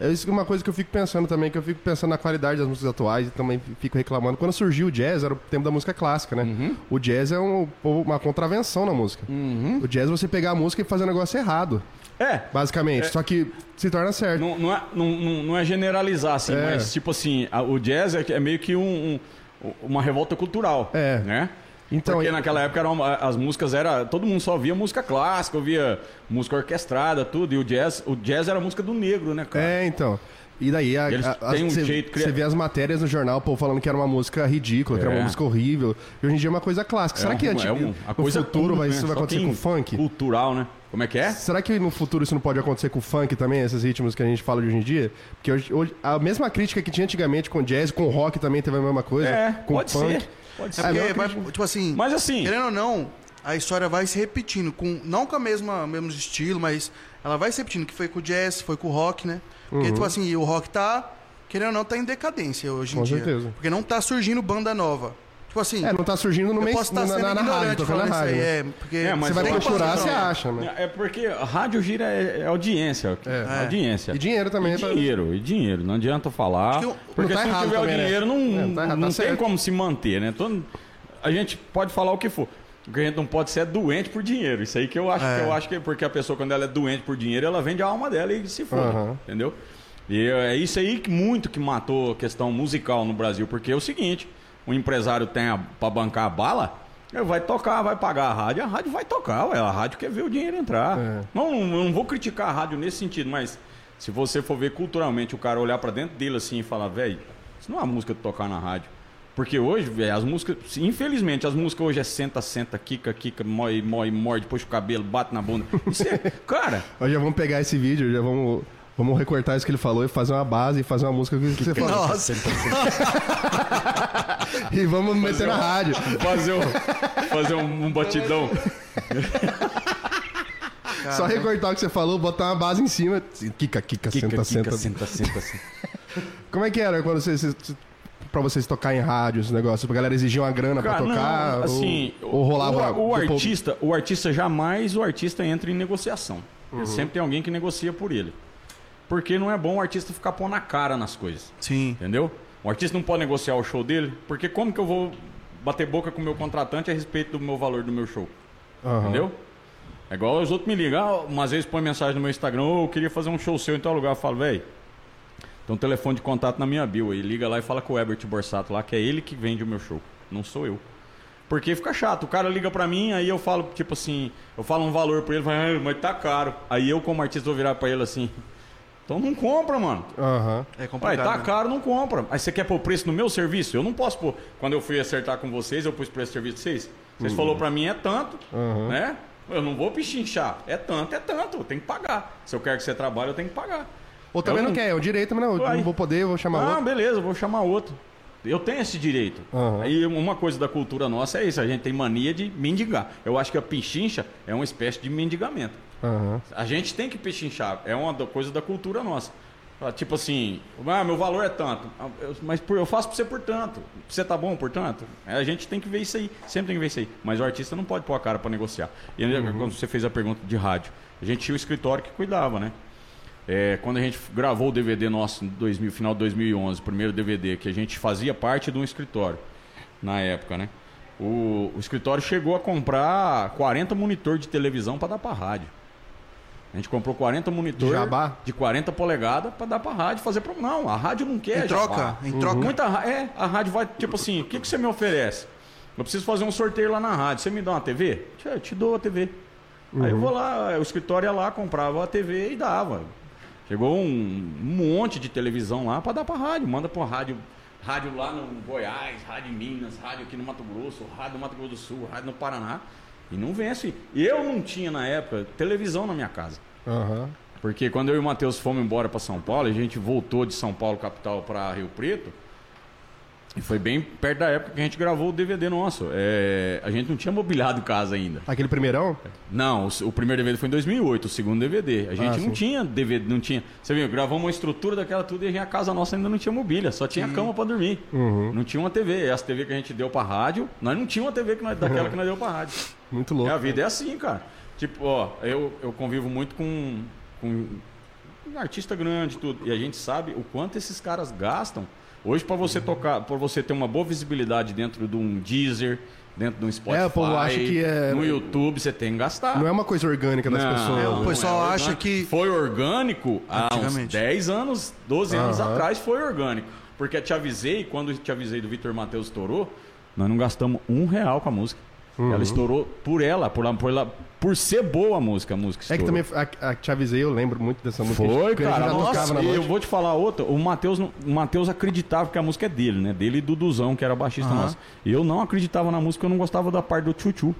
É isso que é uma coisa que eu fico pensando também, que eu fico pensando na qualidade das músicas atuais e também fico reclamando. Quando surgiu o jazz, era o tempo da música clássica, né? Uhum. O jazz é um- uma contravenção na música. O jazz é você pegar a música e fazer um negócio errado, É, basicamente. Só que se torna certo. Não, não, é, não, não- é generalizar, assim, É. mas tipo assim, a- o jazz é, é meio que um- um- uma revolta cultural. É. Né? Então, Porque e- naquela época eram, as músicas era. Todo mundo só via música clássica, ouvia música orquestrada, tudo. E o jazz, o jazz era a música do negro, né, cara? É, então. E daí a, a- a- um você jeito você vê as matérias no jornal, pô, falando que era uma música ridícula, que era uma É. música horrível. E hoje em dia é uma coisa clássica. Será um- que antes, é um- a coisa no futuro vai, né? isso vai Só acontecer com o funk? Cultural, né? Como é que é? Será que no futuro isso não pode acontecer com o funk também, esses ritmos que a gente fala de hoje em dia? Porque hoje, hoje- a mesma crítica que tinha antigamente com jazz, com rock também teve a mesma coisa. É, com pode funk. ser. Pode É ser. porque, não vai- tipo assim, Mas assim, querendo ou não, a história vai se repetindo, com, não com a mesma mesmo estilo, mas ela vai se repetindo, que foi com o jazz, foi com o rock, né? Porque, Uhum. tipo assim, o rock tá, querendo ou não, tá em decadência hoje em Com dia. certeza. Porque não tá surgindo banda nova. Tipo assim, É, não tá surgindo no meio posso estar na, sendo na, na rádio, tô falando na isso rádio. aí, né? é, porque... É, mas Você vai procurar, você acha, né? É porque a rádio gira é, é audiência. É. Audiência. E dinheiro também. E pra- dinheiro, e dinheiro. Não adianta falar. Eu- porque não tá se não tiver também, o né? dinheiro, não, É, não tá errado, não tá tem certo. como se manter, né? Todo- a gente pode falar o que for. O que a gente não pode ser é doente por dinheiro. Isso aí que eu acho É. que eu acho que porque a pessoa, quando ela é doente por dinheiro, ela vende a alma dela e se foda. Aham. Entendeu? E é isso aí que muito que matou a questão musical no Brasil. Porque é o seguinte: o empresário tem a, pra bancar a bala. Ele vai tocar, vai pagar a rádio, a rádio vai tocar, ué, a rádio quer ver o dinheiro entrar. É. Não, não, não vou criticar a rádio nesse sentido, mas se você for ver culturalmente o cara olhar pra dentro dele assim e falar, velho, isso não é uma música de tocar na rádio. Porque hoje, velho, as músicas, infelizmente, as músicas hoje é senta, senta, quica, quica, mói, mói, morde, puxa o cabelo, bate na bunda. Isso é, cara, Hoje já vamos pegar esse vídeo, já vamos, vamos recortar isso que ele falou e fazer uma base e fazer uma música que você falou. Nossa, E vamos meter na rádio. fazer um, fazer um, um batidão. Só recortar o que você falou, botar uma base em cima. Kika, kika, senta, senta. senta, senta, senta. Como é que era quando vocês, vocês- pra vocês tocar em rádio, esse negócio? A galera exigia uma grana Cara, pra tocar? não, assim, ou, ou rolava... o, o do povo- artista, o artista jamais o artista entra em negociação. Uhum. Sempre tem alguém que negocia por ele. Porque não é bom o artista ficar pondo na cara nas coisas. sim. Entendeu? O artista não pode negociar o show dele, porque como que eu vou bater boca com o meu contratante a respeito do meu valor do meu show? Aham. Entendeu? É igual os outros me ligam, ah, umas vezes põe mensagem no meu Instagram, "Ô, eu queria fazer um show seu em tal lugar. Eu falo, velho, tem um telefone de contato na minha bio. Aí liga lá e fala com o Herbert Borsato lá, que é ele que vende o meu show. Não sou eu. Porque fica chato. O cara liga pra mim, aí eu falo, tipo assim, eu falo um valor pra ele, fala, ah, mas tá caro. Aí eu, como artista, vou virar pra ele assim. Então não compra, mano. Aham. É complicado. tá né? caro, não compra. Aí você quer pôr preço no meu serviço? Eu não posso pôr. Quando eu fui acertar com vocês, eu pus preço do serviço de vocês. Vocês falou pra mim é tanto, Uhum. né? Eu não vou pichinchar. É tanto, é tanto. Eu tenho que pagar. Se eu quero que você trabalhe, eu tenho que pagar. Ou também Eu não não- quer, é o direito, mas não, eu não vou poder, eu vou chamar ah, outro. beleza, eu vou chamar outro. Eu tenho esse direito. Uhum. Aí uma coisa da cultura nossa é isso, a gente tem mania de mendigar. Eu acho que a pichincha é uma espécie de mendigamento. Aham. A gente tem que pechinchar, é uma coisa da cultura nossa. Tipo assim, ah, meu valor é tanto, Ah, mas eu faço pra você por tanto. Você tá bom por tanto? É, A gente tem que ver isso aí, sempre tem que ver isso aí. Mas o artista não pode pôr a cara pra negociar. E ainda, quando você fez a pergunta de rádio, a gente tinha o escritório que cuidava, né? É, quando a gente gravou o DVD nosso em 2000, final de 2011, o primeiro DVD, que a gente fazia parte de um escritório na época, né? O, o escritório chegou a comprar 40 monitor de televisão para dar para rádio. A gente comprou 40 monitor De jabá? de 40 polegadas para dar para rádio fazer pro... Não, a rádio não quer Em troca, jabá. em troca. Muita é, a rádio vai tipo assim, o que que você me oferece? Eu preciso fazer um sorteio lá na rádio. Você me dá uma TV? Eu te dou a TV. Aí eu vou lá, o escritório ia lá, comprava a TV e dava. Chegou um, um monte de televisão lá para dar para rádio. Manda para rádio, rádio lá no Goiás, rádio em Minas, rádio aqui no Mato Grosso, rádio no Mato Grosso do Sul, rádio no Paraná. E não vence. Eu não tinha na época televisão na minha casa. Aham. Porque quando eu e o Matheus fomos embora para São Paulo, a gente voltou de São Paulo, capital, para Rio Preto. E foi bem perto da época que a gente gravou o DVD nosso. É, a gente não tinha mobiliado casa ainda. Aquele primeirão? Não, o, o primeiro DVD foi em 2008, o segundo DVD. A gente Ah, não sim. tinha DVD, não tinha. Você viu, gravamos uma estrutura daquela tudo e a casa nossa ainda não tinha mobília, só tinha cama para dormir. Uhum. Não tinha uma TV. Essa TV que a gente deu para rádio, nós não tinha uma TV que nós- daquela que nós deu para rádio. Muito É, louco. a vida é assim, cara. Tipo, ó, eu, eu convivo muito com, com artista grande e tudo. E a gente sabe o quanto esses caras gastam. Hoje, para você tocar, para você ter uma boa visibilidade dentro de um Deezer, dentro de um Spotify, É, o povo acha que é- no YouTube, você tem que gastar. Não é uma coisa orgânica das Não, pessoas. É, o pessoal é acha que- Foi orgânico há uns Antigamente. 10 anos, 12 anos Aham. atrás foi orgânico. Porque te avisei, quando te avisei do Vitor Matheus estourou, nós não gastamos um real com a música. Uhum. Ela estourou por ela, por, por, ela, por ser boa a música, a música É que também, a, a, te avisei, eu lembro muito dessa música. Foi, gente cara. Nossa, eu noite. vou te falar outra. O Matheus, não- o Matheus acreditava que a música é dele, né? Dele e do Duzão, que era baixista Aham. nosso. E eu não acreditava na música, eu não gostava da parte do tchu-tchu.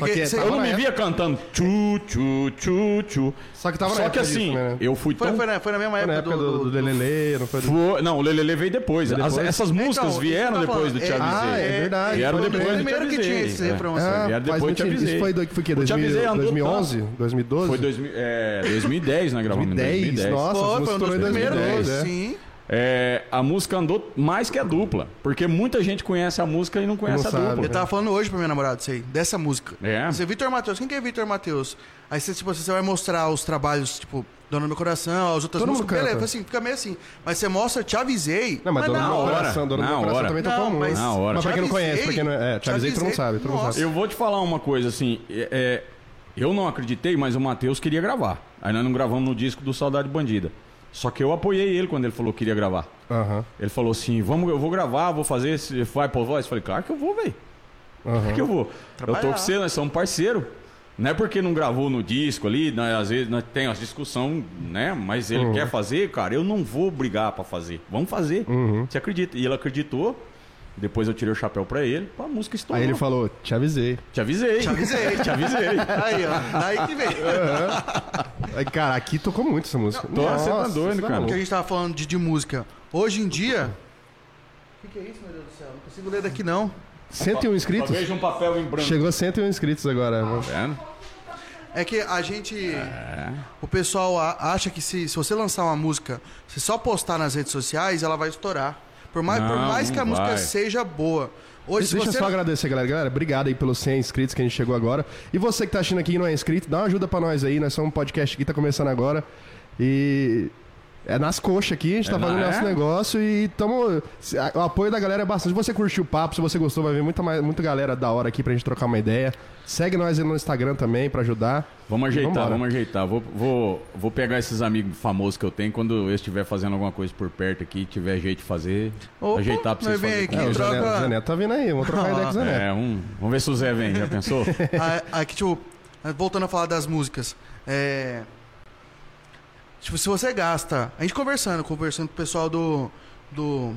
Porque que cê- Eu não na me época- via cantando tchu, tchu, tchu, tchu. Só que tava na Só que época assim, disso, né? eu fui foi, tão... foi, na, foi na mesma Foi na época, época do, do, Lelele, não foi do... Foi- Não, o Lelele veio depois. As- depois? essas músicas Então, vieram que depois do Te. Avisei. Ah, é verdade. Vieram foi depois do Te primeiro que tinha Avisei. esse É. refrão, Vieram depois muito Te. Avisei. Isso foi, do, foi o quê? O Te 2000, Avisei andou 2011? 2012? Foi 2000, é, 2010, né? Gravamos em 2010, 2010. nossa. Foi, foi um dos primeiros, 2010, é. sim. É, a música andou mais que a dupla. Porque muita gente conhece a música e não conhece Não a sabe. dupla. Eu tava falando hoje pro meu namorado isso aí, dessa música. É. Você, Vitor Matheus, quem que é Vitor Matheus? Aí você, tipo, você vai mostrar os trabalhos, tipo, Dona do Meu Coração, as outras Todo mundo músicas, beleza, assim, fica meio assim. Mas você mostra, te avisei. Não, mas, Dona na do Meu hora. Coração, Dona do Meu Coração hora. também Não, tocou muito. mas- Na hora. Mas pra quem não conhece, pra quem não... É, te Te avisei tu não sabe, tu não sabe. Eu vou te falar uma coisa assim. é- é, eu não acreditei, mas o Matheus queria gravar. Aí nós não gravamos no disco do Saudade Bandida. Só que eu apoiei ele quando ele falou que queria gravar. Aham, Ele falou assim: vamos, eu vou gravar, vou fazer esse. Vai por voz? Eu falei, claro que eu vou, velho. Claro aham. que eu vou. Eu tô Trabalhar. com você, nós somos parceiro. Não é porque não gravou no disco ali, nós, às vezes nós tem as discussão, né? Mas ele quer fazer, cara, eu não vou brigar pra fazer. Vamos fazer. Você acredita? E ele acreditou. Depois eu tirei o chapéu pra ele, a música estourou. Aí ele falou, te avisei. Te avisei. Te avisei. Te avisei. Aí, ó. Daí que veio. Aí, cara, aqui tocou muito essa música. Tô, você tá doido, cara. Porque a gente tava falando de, de música. Hoje em dia. O que, que é isso, meu Deus do céu? Não consigo ler daqui, não. 101 inscritos? Veja um papel em branco. Chegou a 101 inscritos agora. Tá vendo? É que a gente. O pessoal acha que se, se você lançar uma música, se só postar nas redes sociais, ela vai estourar. Por mais, por Não, mais que a música vai. seja boa. Hoje, Deixa eu você. só agradecer, galera. Galera, obrigado aí pelos 100 inscritos que a gente chegou agora. E você que tá assistindo aqui e não é inscrito, dá uma ajuda pra nós aí. Nós somos um podcast que tá começando agora. E é nas coxas aqui, a gente tá É na- fazendo nosso é? negócio negócio e tamo. O apoio da galera é bastante. Se você curtiu o papo, se você gostou, vai ver muita, mais, muita galera da hora aqui pra gente trocar uma ideia. Segue nós aí no Instagram também pra ajudar. Vamos ajeitar, vambora. vamos ajeitar. Vou, vou, vou pegar esses amigos famosos que eu tenho. Quando eu estiver fazendo alguma coisa por perto aqui, tiver jeito de fazer, Opa, ajeitar pra vocês fazerem. aqui, É, o troca- Zé Neto, o Zé Neto tá vindo aí. Vamos trocar ideia com o Zé Neto. É, um, vamos ver se o Zé vem, já pensou? Aqui, tipo, voltando a falar das músicas. É. Tipo, se você gasta. A gente conversando, conversando com o pessoal do. Do.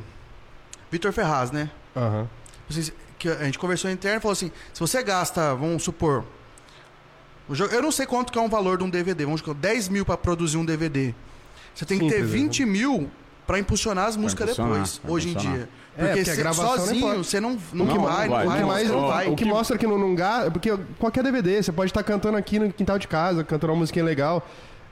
Vitor Ferraz, né? Aham. Vocês- que a gente conversou interno e falou assim: se você gasta, vamos supor. o jogo- Eu não sei quanto que é um valor de um DVD, vamos supor, 10 mil pra produzir um DVD. Você tem que ter Simples, né? 20 mil pra impulsionar as músicas impulsionar, depois, pra hoje em impulsionar. dia. É, Porque, porque a cê- gravação não sozinho você não, não, Não, vai, não vai, não não vai, O que, Não, mais, não vai. o que o que- mostra que não, não gasta. Porque qualquer DVD, você pode estar cantando aqui no quintal de casa, cantando uma musiquinha legal.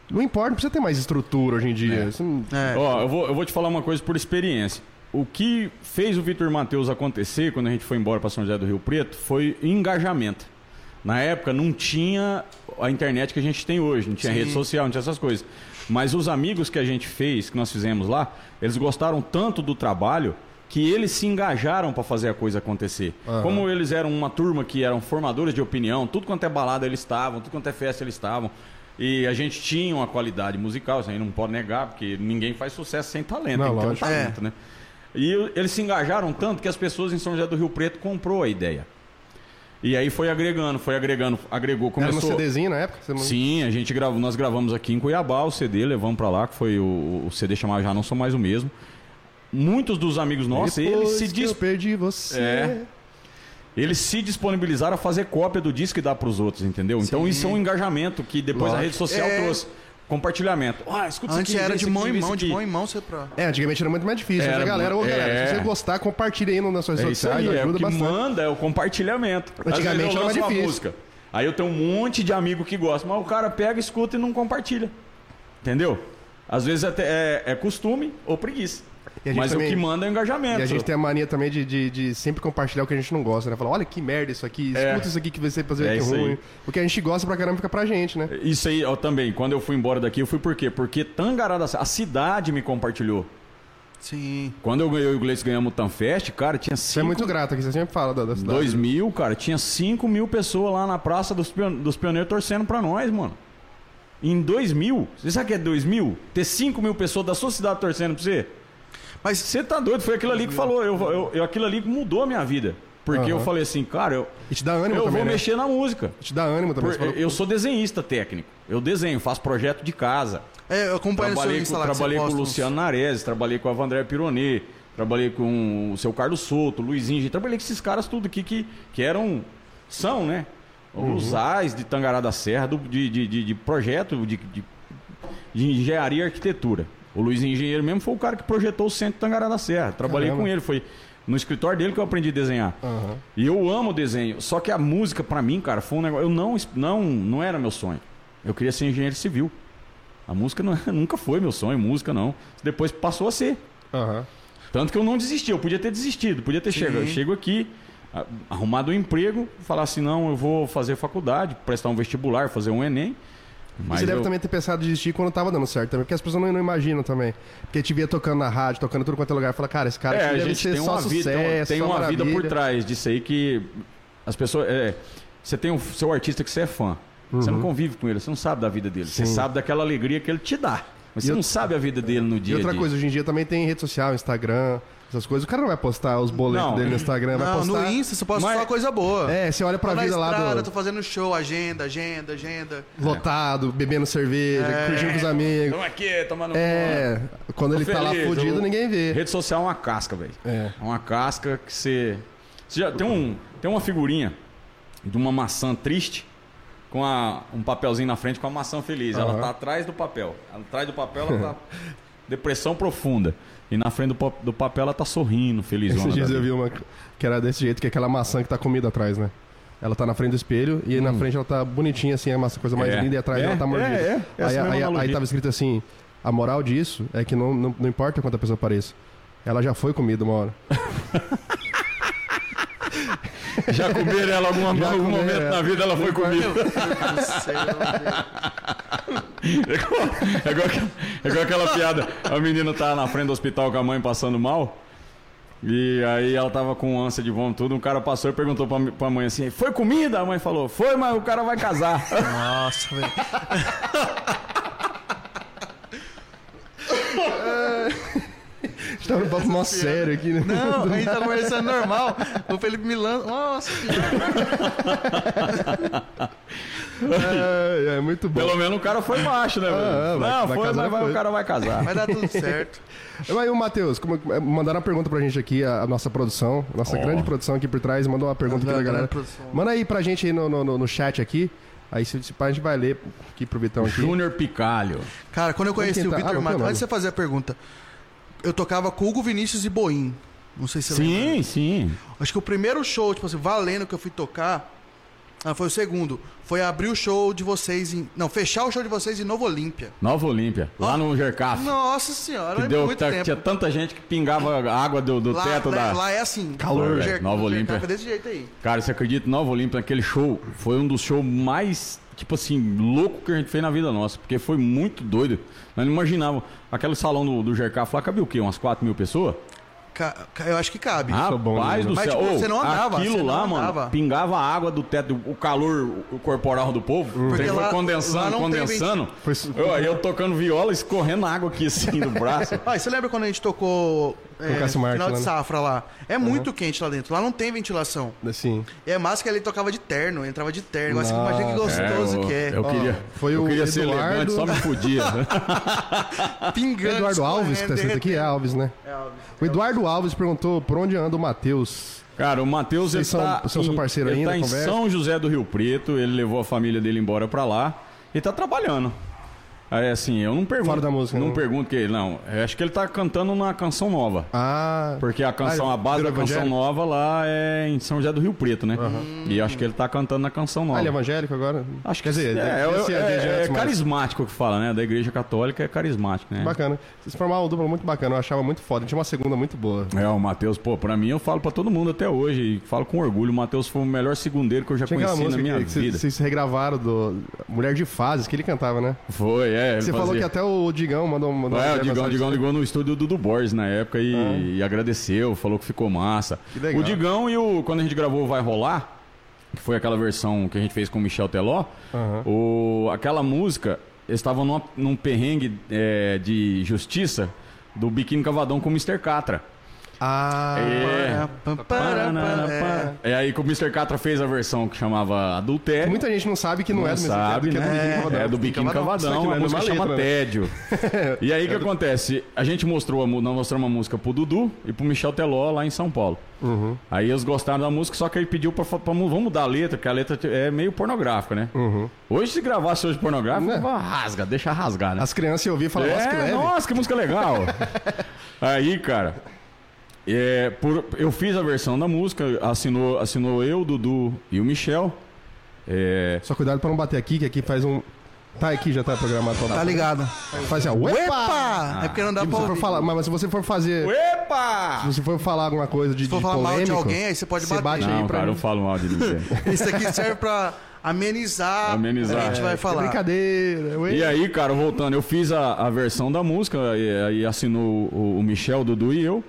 Não importa, não precisa ter mais estrutura hoje em dia. É. Não- É. Ó, eu vou, eu vou te falar uma coisa por experiência. O que fez o Vitor Matheus acontecer quando a gente foi embora para São José do Rio Preto foi engajamento. Na época não tinha a internet que a gente tem hoje, não tinha Sim. rede social, não tinha essas coisas. Mas os amigos que a gente fez, que nós fizemos lá, eles gostaram tanto do trabalho que eles se engajaram para fazer a coisa acontecer. Aham. Como eles eram uma turma que eram formadores de opinião, tudo quanto é balada eles estavam, tudo quanto é festa eles estavam. E a gente tinha uma qualidade musical, isso aí não pode negar, porque ninguém faz sucesso sem talento, Não, tem que ter um talento, né? E eles se engajaram tanto que as pessoas em São José do Rio Preto comprou a ideia. E aí foi agregando, foi agregando, agregou, Era no começou... CDzinho na época? Você Sim, a gente gravou, nós gravamos aqui em Cuiabá o CD, levamos pra lá, que foi o, o CD chamado Já Não Sou Mais o Mesmo. Muitos dos amigos nossos, eles Depois se, que eu perdi você. É. eles se disponibilizaram a fazer cópia do disco e dar pros outros, entendeu? Então Sim. isso é um engajamento que depois a Lógico. rede social É. trouxe. Compartilhamento. Ah, escuta Antes aqui, era de mão em mão, de mão em mão, você pra. É, antigamente era muito mais difícil. Era Era, galera, ô, mu- galera, é. se você gostar, compartilha aí nas suas É redes sociais, aí, é, o ajuda que bastante. manda é o compartilhamento. Antigamente era mais difícil. música. Aí eu tenho um monte de amigo que gosta, mas o cara pega, escuta e não compartilha. Entendeu? Às vezes até é, é costume ou preguiça. E a gente Mas também- o que manda é o engajamento. E a gente tem a mania também de, de, de sempre compartilhar o que a gente não gosta, né? Falar, olha que merda isso aqui, É. escuta isso aqui que você fazer É que aí. ruim. O que a gente gosta pra caramba fica pra gente, né? Isso aí, ó, também, quando eu fui embora daqui, eu fui por quê? Porque Tangará da Serra, a cidade me compartilhou. Sim. Quando eu, eu e o Gleice ganhamos o Tanfest, cara, tinha Você é cinco, muito grato aqui, você sempre fala da, da cidade. 2 mil, cara, tinha 5 mil pessoas lá na Praça dos, dos Pioneiros torcendo pra nós, mano. Em 2 mil, você sabe o que é 2 mil? Ter 5 mil pessoas da sua cidade torcendo pra você? Mas Você tá doido, foi aquilo ali que falou, eu, eu, eu- aquilo ali que mudou a minha vida. Porque eu Aham. falei assim, cara, eu, E te dá ânimo eu também, vou né? mexer na música. Te dá ânimo também. Por- eu sou desenhista técnico. Eu desenho, faço projeto de casa. é, eu acompanho Trabalhei, com, lá trabalhei com o Luciano Nares, trabalhei com a Vandré Pironet, trabalhei com o seu Carlos Souto, Luizinho, trabalhei com esses caras tudo aqui que, que eram, são, né? Uhum. Os AIS de Tangará da Serra, do- de, de, de, de projeto de, de, de engenharia e arquitetura. O Luiz Engenheiro mesmo foi o cara que projetou o centro Tangará da Serra. Trabalhei Caramba. com ele, foi no escritório dele que eu aprendi a desenhar. Aham. E eu amo desenho. Só que a música, pra mim, cara, foi um negócio. Eu não, não, não era meu sonho. Eu queria ser engenheiro civil. A música não- nunca foi meu sonho, música não. Depois passou a ser. Aham. Tanto que eu não desisti. Eu podia ter desistido, podia ter Sim. chegado. Eu chego aqui, arrumado um emprego, falar assim: não, eu vou fazer faculdade, prestar um vestibular, fazer um Enem. E Mas você deve eu- também ter pensado em desistir quando tava dando certo também, porque as pessoas não, não imaginam também. Porque te via tocando na rádio, tocando tudo quanto é lugar, fala, cara, esse cara É, a deve gente tem uma vida, tem uma- sucesso, tem uma vida por trás disso aí que as pessoas. É, você tem o seu artista que você é fã. Você não convive com ele, você não sabe da vida dele. Você Uhum. Sim. sabe daquela alegria que ele te dá. Mas E você não sabe a vida dele no E dia a outra dia. coisa, hoje em dia também tem rede social, Instagram, essas coisas. O cara não vai postar os boletos Não. dele no Instagram, vai Não, postar... no Insta você posta Mas- só coisa boa. É, você olha pra Tô na vida lá estrada, do tô fazendo show, agenda, agenda, agenda. lotado, bebendo cerveja, É. curtindo com os amigos. Estamos aqui, tomando É, quando ele Tô tá lá feliz, fudido, eu- ninguém vê. Rede social é uma casca, velho. É. É uma casca que você. Você já tem, um, tem uma figurinha de uma maçã triste com a- um papelzinho na frente com a maçã feliz. Ela Aham. tá atrás do papel. Atrás do papel ela tá. depressão profunda. E na frente do, do papel ela tá sorrindo, felizona. Esses dias eu vi uma que era desse jeito, que é aquela maçã que tá comida atrás, né? Ela tá na frente do espelho e aí na frente ela tá bonitinha assim, é uma coisa mais Hum. É. linda e atrás É, ela tá mordida. é, é. Aí, aí, aí analogia. tava escrito assim: a moral disso é que não, não, não importa quanta pessoa pareça. Ela já foi comida uma hora. Já comeram ela alguma, Já algum comeram, momento é. na vida, ela foi comida. É igual, é igual aquela, é igual aquela piada. A menina tá na frente do hospital com a mãe passando mal. E aí ela tava com ânsia de vômito, tudo. Um cara passou e perguntou pra, pra mãe assim: Foi comida? A mãe falou: Foi, mas o cara vai casar. Nossa, velho. A gente tá no papo mó sério aqui, né? Não, a gente tá conversando normal. O Felipe me lança. Nossa. É, é muito bom. Pelo menos o cara foi macho, né, velho? Ah, vai- Não, vai foi, casar, mas vai- o cara vai casar. vai dar tudo certo. Mas aí o Matheus, como- é, mandaram uma pergunta pra gente aqui, a, a nossa produção, nossa Ó. grande produção aqui por trás, mandou uma pergunta aqui da galera. produção. Manda aí pra gente aí no, no, no- no chat aqui. Aí se, a gente vai ler aqui pro Vitão aqui. Júnior Picalho. Cara, quando eu conheci o? Vitor Ah, nome. antes de você fazer a pergunta, eu tocava com Hugo Vinícius e Boim. Não sei se você lembra. Sim, sim. Acho que o primeiro show, tipo assim, valendo que eu fui tocar, ah, foi o segundo. Foi abrir o show de vocês em. Não, fechar o show de vocês em Novo Olímpia. Nova Olímpia, lá no Jercaf. Nossa senhora, Que é deu, muito tá- tempo. tinha tanta gente que pingava água do, do lá, teto lá, da. lá é assim. Calor. Ger- Nova Olímpia. Gercaf é desse jeito aí. Cara, você acredita, Nova Olímpia, naquele show, foi um dos shows mais, tipo assim, louco que a gente fez na vida nossa, porque foi muito doido. Nós não imaginávamos. Aquele salão do, do Jercaf lá cabia o quê? Umas 4 mil pessoas? Ca- Eu acho que cabe. Rapaz do Mas, céu. tipo, Ô, você não andava, Aquilo você não lá, andava. mano, pingava água do teto, o calor corporal do povo. Porque trem foi lá- condensando, lá condensando. Su- Eu, eu tocando viola, escorrendo água aqui assim do braço. Ah, você lembra quando a gente tocou é, Cássio Marques final lá, de né? safra lá? É muito quente lá dentro. Lá não tem ventilação. Assim. E é massa que ele tocava de terno, entrava de terno. Agora você Nossa. imagina que gostoso eu, que é. Eu Ó, queria, foi eu o queria ser Eduardo- elegante, só me podia. Pingando. Eduardo Alves, que tá escrito aqui, é Alves, né? É, Alves. O Eduardo Alves perguntou por onde anda o Matheus. Cara, o Matheus ele são- tá, são seu em- parceiro ele ainda, tá em? São José do Rio Preto, ele levou a família dele embora pra lá e tá trabalhando. Aí, assim, eu não pergunto. Fora da música, Não não. pergunto que ele, não. Eu acho que ele tá cantando uma canção nova. Ah. Porque a canção, Ah, a base da canção evangélico? nova lá é em São José do Rio Preto, né? E eu acho que ele tá cantando na canção nova. Ah, ele é evangélico agora? Acho que Quer dizer, é, é, é- desde é mas- carismático que fala, né? Da igreja católica é carismático, né? Bacana. Vocês formaram uma dupla muito bacana, eu achava muito foda. Tinha uma segunda muito boa. É, o Matheus, pô, pra mim eu falo pra todo mundo até hoje, e falo com orgulho, o Matheus foi o melhor segundeiro que eu já Tinha conheci na minha que, vida. vocês regravaram do Mulher de Fases, que ele cantava, né? Foi, é. Você falou fazia- que até o Digão mandou, mandou É, o Digão, mensagem Digão ligou no estúdio do Dudu Borges na época e, e agradeceu, falou que ficou massa. Que legal. O Digão e o. Quando a gente gravou o Vai Rolar, que foi aquela versão que a gente fez com o Michel Teló, o, aquela música, eles estavam numa- num perrengue é, de justiça do Biquíni Cavadão com o Mr. Catra. Ah, É. Pam, para, para, é. É aí que o Mr. Catra fez a versão que chamava Adultério. muita gente não sabe que não, é do mesmo sabe, que é do? Biquíni Cavadão. É, do Biquíni Cavadão. Cavadão, a não é música chama né? Tédio. E aí o que acontece? A gente mostrou, a nós mostramos uma música pro Dudu e pro Michel Teló lá em São Paulo. Uhum. Aí eles gostaram da música, só que ele pediu pra, pra mu- vamos mudar a letra, porque a letra é meio pornográfica, né? Uhum. Hoje, se gravasse hoje pornográfico, Né? rasga, deixa rasgar, né? As crianças iam ouvir e falavam, nossa, que É, leve. nossa, que música legal. Aí, cara, é, por- eu fiz a versão da música, assinou, assinou eu, Dudu e o Michel. É, Só cuidado pra não bater aqui, que aqui faz um... Tá aqui, já tá programado pra Tá ligado? Faz assim, ó, uepa! Uepa! É porque não dá pra você ouvir. falar, mas se você for fazer... Epa! Se você for falar alguma coisa de, Se for de falar mal de polêmico, alguém, aí você pode você bater. bate aí Não, pra cara, eu mim. falo mal de ninguém. Isso aqui serve pra amenizar. Amenizar. A gente vai É falar. brincadeira. ué. E aí, cara, voltando, eu fiz a, a versão da música, e aí assinou o, o Michel, o Dudu e eu.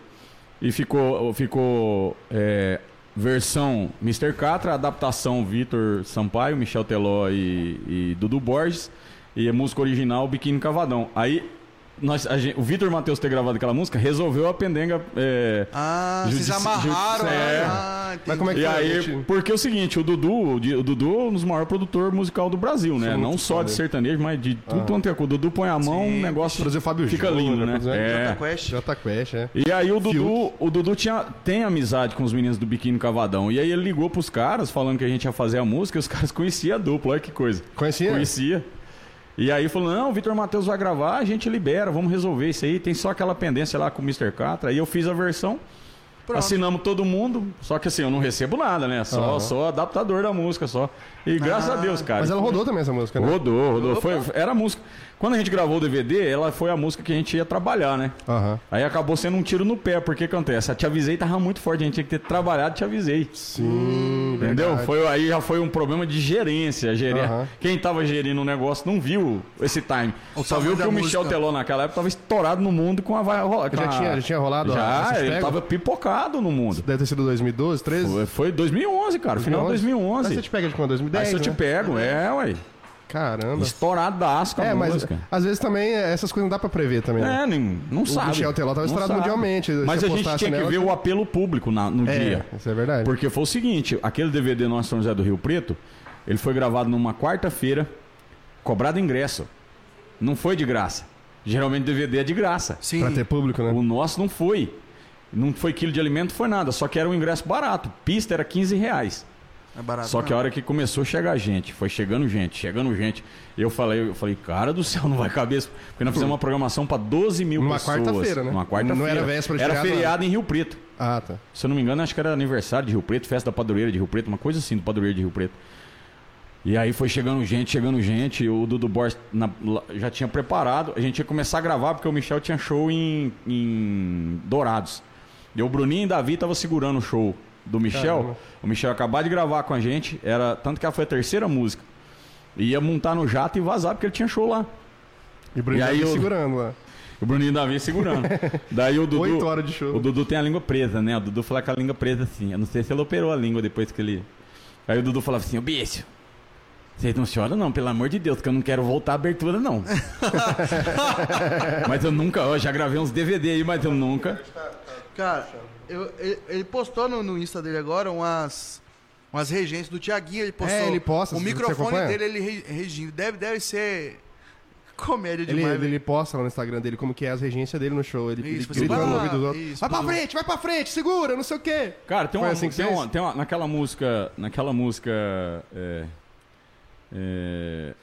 E ficou, ficou é, versão Mr. Catra, adaptação Vitor Sampaio, Michel Teló e, e Dudu Borges. E a música original Biquíni Cavadão. Aí, nós, a gente- o Vitor Matheus ter gravado aquela música resolveu a pendenga. é, Ah, vocês amarraram. é. Ah, entendi. Mas como é que E foi, aí, gente? porque é o seguinte, o Dudu, o Dudu é um dos maiores produtores musical do Brasil, né? Não só de sertanejo, mas de tudo quanto é coisa. O Dudu põe a mão, Sim. o negócio o Fábio fica Júnior, lindo, né? É. Jota Quest. Jota Quest, é. E aí o Dudu, o Dudu tinha, tem amizade com os meninos do Biquíni Cavadão. E aí ele ligou pros caras, falando que a gente ia fazer a música, e os caras conheciam a dupla, olha que coisa. Conhecia? Conhecia. E aí falou, não, o Vitor Matheus vai gravar, a gente libera, vamos resolver isso aí. Tem só aquela pendência lá com o Mr. Catra. Aí eu fiz a versão, Pronto. assinamos todo mundo. Só que assim, eu não recebo nada, né? Só, Aham. sou adaptador da música só. E graças Ah, a Deus, cara. Mas ela rodou também essa música, né? Rodou, rodou. Foi, era a música. Quando a gente gravou o DVD, ela foi a música que a gente ia trabalhar, né? Aham. Aí acabou sendo um tiro no pé, porque acontece? A Te Avisei tava muito forte, a gente tinha que ter trabalhado Te Avisei. Sim, Entendeu? verdade. Foi, aí já foi um problema de gerência. Gerir, Aham. Quem tava gerindo o negócio não viu esse time. O Só viu que o Michel música. Teló naquela época tava estourado no mundo com a vai rolar. Já tinha- já tinha rolado Já, ele tava pipocado no mundo. Deve ter sido 2012, 13? Foi, foi 2011, cara, final de 2011. Aí você te pega de quando? Aí 2010, se eu te né? pego, é, ué. Caramba. Estouradaço com a É, mas música. às vezes também é, essas coisas não dá pra prever também, né? É, nem, não sabe. Michel Teló tava Não estourado sabe. mundialmente, Mas a gente tinha que nela, ver que- o apelo público na- no É, dia. isso é verdade. Porque foi o seguinte, aquele DVD nosso São José do Rio Preto, ele foi gravado numa quarta-feira, cobrado ingresso. Não foi de graça. Geralmente DVD é de graça. Sim. Pra ter público, né? O nosso não foi. Não foi quilo de alimento, foi nada. Só que era um ingresso barato. Pista era 15 reais. É barato. Só que a hora que começou a chegar gente, foi chegando gente, chegando gente. Eu falei, eu falei, cara do céu, não vai caber. isso. Porque nós fizemos uma programação para 12 mil Numa pessoas. quarta-feira, né? Numa quarta-feira. Não era véspera de Era feriado, em Rio Preto. Ah, tá. Se eu não me engano, acho que era aniversário de Rio Preto, festa da padroeira de Rio Preto, uma coisa assim do padroeiro de Rio Preto. E aí foi chegando gente, chegando gente, o Dudu Borges na- já tinha preparado, a gente ia começar a gravar porque o Michel tinha show em, em Dourados. E o Bruninho e o Davi estavam segurando o show do Michel. Caramba. O Michel acabou de gravar com a gente, era tanto que ela foi a terceira música. Ia montar no jato e vazar porque ele tinha show lá. E o E aí tá eu- segurando lá. O Bruninho e Davi segurando. Daí o Dudu. Oito horas de show. O Dudu tem a língua presa, né? O Dudu falou com a língua presa assim. Eu não sei se ele operou a língua depois que ele. Aí o Dudu falava assim: Ô bicho, vocês não choram não, pelo amor de Deus, que eu não quero voltar à abertura não. mas eu nunca, eu já gravei uns DVD aí, mas eu nunca. Cara, eu- ele, ele postou no, no Insta dele agora umas, umas regências do Tiaguinho. Ele postou. É, ele posta, O microfone dele, ele re- regindo. Deve, deve ser comédia Ele, demais. ele, ele posta lá no Instagram dele como que é as regências dele no show. Ele, ele Isso, grita vai no ouvido dos outros. isso, vai pra frente, vai pra frente, segura, não sei o quê. Cara, tem uma, assim tem uma, tem uma- naquela música, naquela música, é, é,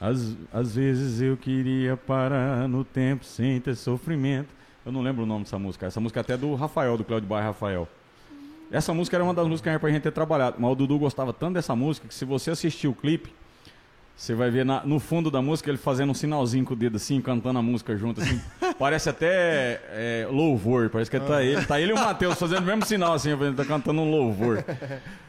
Às, às vezes eu queria parar no tempo sem ter sofrimento. Eu não lembro o nome dessa música. Essa música é até do Rafael, do Cláudio Bairro Rafael. Essa música era uma das músicas que era pra gente ter trabalhado. Mas o Dudu gostava tanto dessa música que se você assistir o clipe, você vai ver na- no fundo da música ele fazendo um sinalzinho com o dedo assim, cantando a música junto, assim. Parece até é, louvor, parece que tá ele, tá ele e o Matheus fazendo o mesmo sinal, assim, tá cantando um louvor.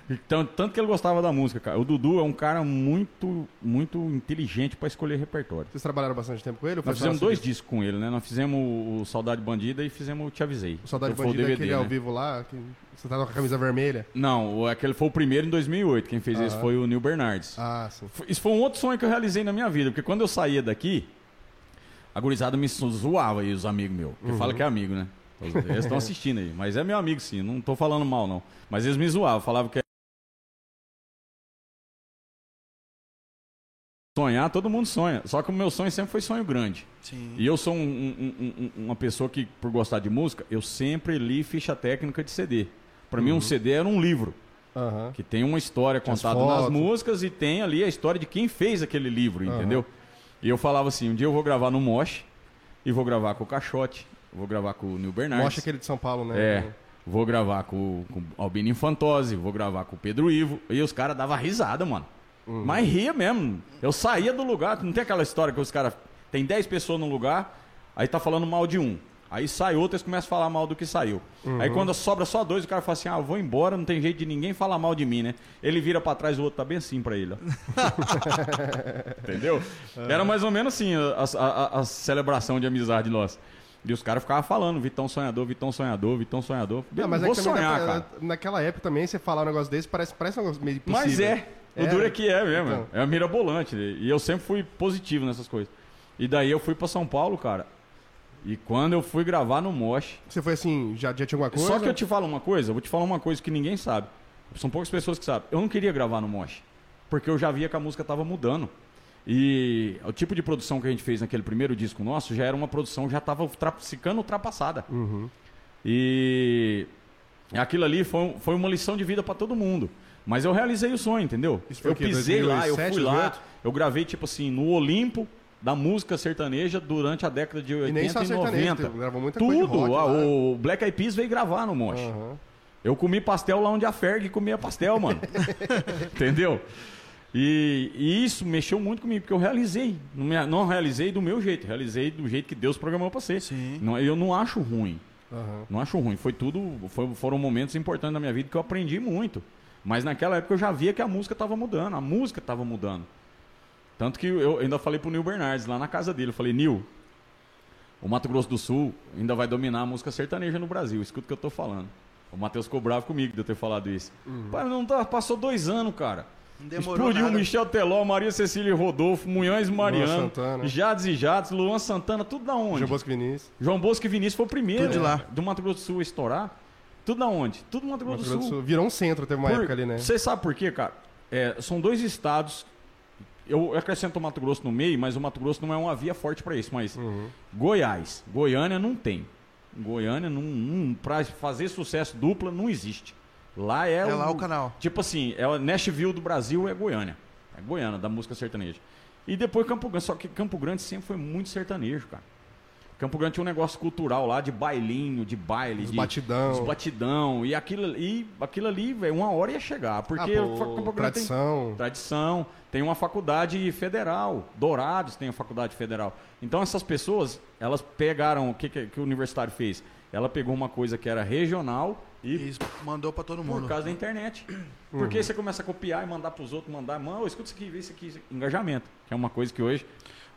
Então, tanto que ele gostava da música, cara. O Dudu é um cara muito, muito inteligente pra escolher repertório. Vocês trabalharam bastante tempo com ele? Nós fizemos dois discos com ele, né? Nós fizemos o Saudade Bandida e fizemos o Te Avisei. O Saudade Bandida é aquele ao né? vivo lá, que você tava com a camisa vermelha. Não, aquele foi o primeiro em 2008. Quem fez Aham. foi o Neil Bernardes. Ah, sim. Isso foi um outro sonho que eu realizei na minha vida, porque quando eu saía daqui, a gurizada me zoava aí, os amigos meus. Que fala que é amigo, né? Eles estão assistindo aí. Mas é meu amigo, sim. Não tô falando mal, não. Mas eles me zoavam, falavam que. Sonhar, todo mundo sonha. Só que o meu sonho sempre foi sonho grande. Sim. E eu sou um- um- um- um- uma pessoa que, por gostar de música, eu sempre li ficha técnica de CD. Pra mim, um CD era um livro. Aham. Que tem uma história contada nas músicas e tem ali a história de quem fez aquele livro, Aham. entendeu? E eu falava assim, um dia eu vou gravar no Mosh e vou gravar com o Caixote, vou gravar com o Neil Bernardes. Mostra aquele de São Paulo, né? É, vou gravar com, com o Albino Infantose, vou gravar com o Pedro Ivo. E os caras davam risada, mano. Uhum. Mas ria mesmo. Eu saía do lugar, não tem aquela história que os caras... Tem 10 pessoas no lugar, aí tá falando mal de um. Aí sai outro, eles começam a falar mal do que saiu. Uhum. Aí quando sobra só dois, o cara fala assim, ah, eu vou embora, não tem jeito de ninguém falar mal de mim, né? Ele vira pra trás, o outro tá bem assim pra ele, ó. Entendeu? Era mais ou menos assim a, a- a- a celebração de amizade nossa. E os caras ficavam falando, Vitão sonhador, Vitão sonhador, Vitão sonhador. Não, mas é vou que também sonhar, naquela, cara. naquela época também, você falar um negócio desse, parece, parece um negócio meio impossível. Mas é. O É, duro é que é mesmo. então. É mirabolante. E eu sempre fui positivo nessas coisas. E daí eu fui pra São Paulo, cara. E quando eu fui gravar no Mosh. Você foi assim, já, já tinha alguma coisa? Só que eu te falo uma coisa, eu vou te falar uma coisa que ninguém sabe. São poucas pessoas que sabem. Eu não queria gravar no Mosh. Porque eu já via que a música tava mudando. E o tipo de produção que a gente fez naquele primeiro disco nosso já era uma produção, já tava ficando ultrapassada. Uhum. E aquilo ali foi, foi uma lição de vida pra todo mundo. Mas eu realizei o sonho, entendeu? Isso foi eu quê? pisei lá, eu 2007, fui lá, 2008? eu gravei tipo assim no Olimpo da música sertaneja durante a década de 80 E nem só e sertanejo, 90. teve- gravou muita coisa de Tudo, rock lá. o Black Eyed Peas veio gravar no Mosh. Aham. Eu comi pastel lá onde a Ferg comia pastel, mano. Entendeu? E, e isso mexeu muito comigo, porque eu realizei. Não, me- não realizei do meu jeito, realizei do jeito que Deus programou pra ser. Sim. Não- eu não acho ruim. Aham. Não acho ruim. Foi tudo. foi- foram momentos importantes da minha vida que eu aprendi muito. Mas naquela época eu já via que a música estava mudando. A música estava mudando. Tanto que eu ainda falei pro Nil Bernardes, lá na casa dele. Eu falei, Nil, o Mato Grosso do Sul ainda vai dominar a música sertaneja no Brasil. Escuta o que eu tô falando. O Matheus ficou bravo comigo de eu ter falado isso. Pai, não tá, passou dois anos, cara. Demorou Explodiu nada. Michel Teló, Maria Cecília Rodolfo, Munhães e Mariano. Jades e Jades, Luan Santana, tudo da onde? João Bosco Vinícius. João Bosco e Vinícius foi o primeiro Tudo de lá. do Mato Grosso do Sul a estourar. Tudo da onde? Tudo no Mato Grosso Mato do Grosso do Sul. Sul. Virou um centro, teve uma Por- época ali, né? Você sabe por quê, cara? É, são dois estados. Eu acrescento o Mato Grosso no meio, mas o Mato Grosso não é uma via forte pra isso. Mas Uhum. Goiás, Goiânia não tem. Goiânia não, não para fazer sucesso dupla não existe. Lá é, É lá o canal. Tipo assim, é o Nashville do Brasil é Goiânia. É Goiânia, da música sertaneja. E depois Campo Grande. Só que Campo Grande sempre foi muito sertanejo, cara. Campo Grande tinha um negócio cultural lá de bailinho, de baile, Os de batidão. os batidão. E aquilo, e aquilo ali, velho, uma hora ia chegar. Porque Ah, o pô, Campo Grande tem tradição. tradição, tem uma faculdade federal, Dourados tem uma faculdade federal. Então essas pessoas, elas pegaram, o que, que, que o universitário fez? Ela pegou uma coisa que era regional e E mandou pra todo mundo. por causa da internet. Porque você começa a copiar e mandar pros outros, mandar, mano, escuta isso aqui, vê isso aqui, isso aqui. engajamento, que é uma coisa que hoje,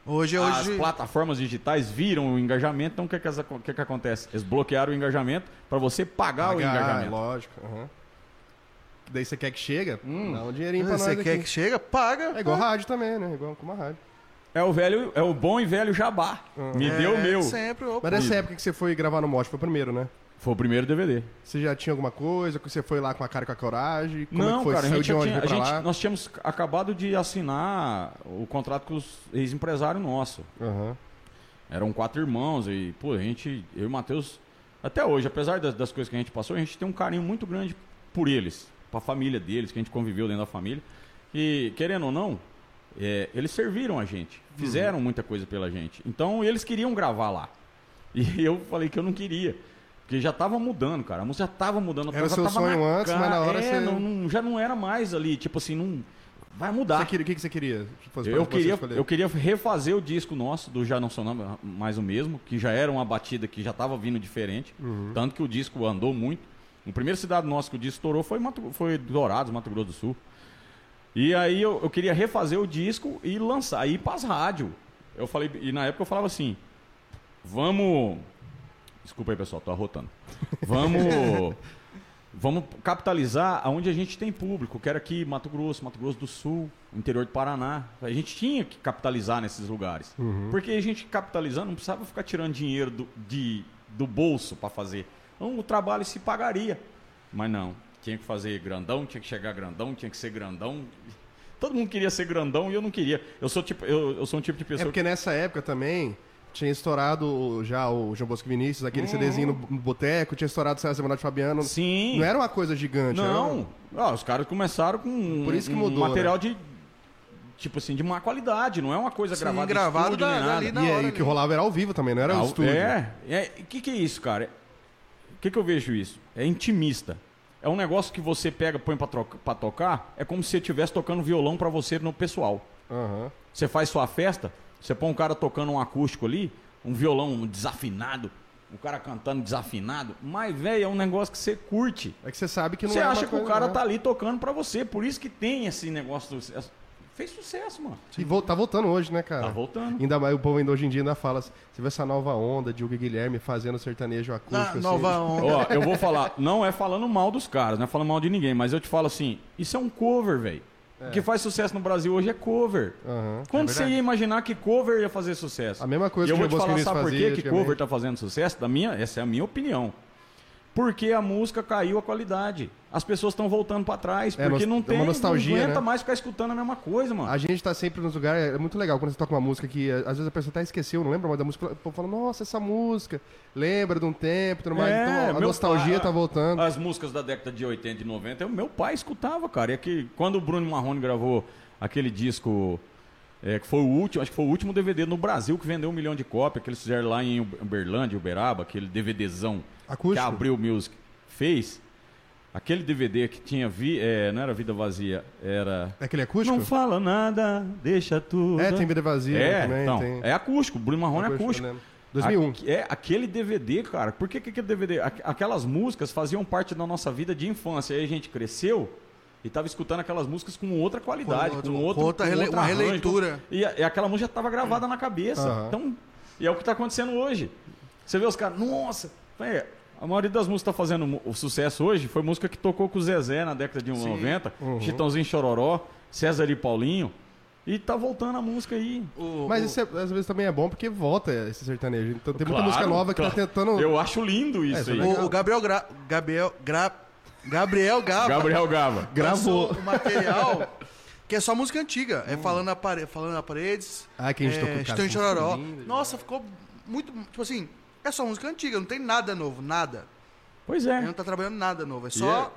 Hoje, as hoje. plataformas digitais viram o engajamento, então o que, que, o que, que acontece? Eles bloquearam o engajamento para você pagar, o Pagar, engajamento. lógico. aham. Daí você quer que chega? Hum. Dá um dinheirinho pra Você quer aqui. que chega? Paga. É igual rádio também, né? Igual com uma rádio. É o velho, é o bom e velho jabá. Me É, deu o meu. Sempre. opa. Mas nessa época que você foi gravar no Mosh, foi o primeiro, né? Foi o primeiro DVD. Você já tinha alguma coisa? Você foi lá com a cara e com a coragem? Como é não, que foi? cara, saiu gente, de onde tinha, pra gente- lá? nós tínhamos acabado de assinar o contrato com os ex-empresários nossos. Aham. Eram quatro irmãos e, pô, a gente, eu e o Matheus, até hoje, apesar das, das coisas que a gente passou, a gente tem um carinho muito grande por eles, pra família deles, que a gente conviveu dentro da família. E, querendo ou não, é, eles serviram a gente, fizeram muita coisa pela gente. Então eles queriam gravar lá. E eu falei que eu não queria. Porque já tava mudando, cara. A música já tava mudando. Era seu tava sonho antes, mas na hora é, você- não- não- já não era mais ali. Tipo assim, não. Vai mudar. Queria- O que, que você queria? fazer Eu queria, eu queria refazer o disco nosso, do Já Não Sou Nada Mais o Mesmo, que já era uma batida que já estava vindo diferente. Uhum. Tanto que o disco andou muito. O primeiro cidade nosso que o disco estourou foi, Mato, foi Dourados, Mato Grosso do Sul. E aí eu, eu queria refazer o disco e lançar, ir para as rádios. Eu falei, e na época eu falava assim: vamos. Desculpa aí, pessoal, tô arrotando. Vamos. Vamos capitalizar aonde a gente tem público, que era aqui Mato Grosso, Mato Grosso do Sul, interior do Paraná. A gente tinha que capitalizar nesses lugares. Porque a gente capitalizando não precisava ficar tirando dinheiro do, de, do bolso para fazer. Então o trabalho se pagaria. Mas não, tinha que fazer grandão, tinha que chegar grandão, tinha que ser grandão. Todo mundo queria ser grandão e eu não queria. Eu sou tipo, eu, eu sou um tipo de É pessoa porque nessa época também tinha estourado já o João Bosco Vinícius, aquele CDzinho no, no boteco, tinha estourado o César Menotti Fabiano. Sim. Não era uma coisa gigante, era Não, Ah, os caras começaram com Por isso que um mudou, material de tipo assim de má qualidade, não é uma coisa Sim, gravada gravado estúdio da- nem nada. na E hora aí o que rolava era ao vivo também, não era o Ah, estúdio. É, é, o que que é isso, cara? O que que eu vejo isso? É intimista. É um negócio que você pega, põe pra, troca- pra tocar, é como se você estivesse tocando violão pra você no pessoal. Aham. Você faz sua festa, você põe um cara tocando um acústico ali, um violão desafinado, um cara cantando desafinado, mas, velho, é um negócio que você curte. É que você sabe que não Você é uma acha que o cara né? tá ali tocando pra você, por isso que tem esse negócio do... Fez sucesso, mano. E vol- tá voltando hoje, né, cara? Tá voltando. Ainda mais o povo ainda hoje em dia ainda fala. Você vê essa nova onda de Hugo e Guilherme fazendo sertanejo acústico. Na, assim. nova onda. Ó, eu vou falar, não é falando mal dos caras, não é falando mal de ninguém, mas eu te falo assim, isso é um cover, velho. O que faz sucesso no Brasil hoje é cover. Aham. Quando É você ia imaginar que cover ia fazer sucesso? A mesma coisa e eu que vou o te falar, sabe por que cover tá fazendo sucesso? Da minha, essa é a minha opinião. Porque a música caiu a qualidade. As pessoas estão voltando pra trás, É, porque não é tem, uma nostalgia, não aguenta né? mais ficar escutando a mesma coisa, mano. A gente tá sempre nos lugares, é muito legal quando você toca uma música que eh, às vezes a pessoa até esqueceu, não lembra mais da música, o povo fala, nossa, essa música, lembra de um tempo, tudo mais. É, então a nostalgia pai- tá voltando. As músicas da década de 80 e 90, o meu pai escutava, cara. E é que quando o Bruno Marrone gravou aquele disco, é, que foi o último, acho que foi o último DVD no Brasil que vendeu um milhão de cópias, que eles fizeram lá em Uberlândia, Uberaba, aquele DVDzão que Acústico? a Abril Music fez. Aquele DVD que tinha, vi, é, não era Vida Vazia, era... É aquele acústico? Não fala nada, deixa tudo. É, tem vida vazia É, também. então, tem... é acústico, Bruno Marrone é acústico. lembro. 2001. Aque- É, aquele DVD, cara. Por que, que aquele DVD? Aqu- Aquelas músicas faziam parte da nossa vida de infância. Aí a gente cresceu e tava escutando aquelas músicas com outra qualidade, Com com, outro- com outra com uma arranjo. releitura. E, e aquela música já tava gravada na cabeça. Aham. Então, e é o que tá acontecendo hoje. Você vê os caras, nossa, é, a maioria das músicas que tá fazendo o sucesso hoje foi música que tocou com o Zezé na década de 90, Uhum. Chitãozinho Chororó, César e Paulinho. E tá voltando a música aí. O- Mas o- isso é- às vezes também é bom porque volta esse sertanejo. Então tem muita Claro, música nova que claro. tá tentando. Eu acho lindo isso isso é aí. o, o Gabriel Gra... Gabriel Gra... Gabriel Gava Gabriel Gava. Gravou. um material que é só música antiga. É falando na, pare... falando na paredes. Ah, que a gente é, tocou, e Chororó. lindo, Nossa, ficou muito. Tipo assim, é só música antiga, não tem nada novo, nada. Pois Ele é. não tá trabalhando nada novo. É só.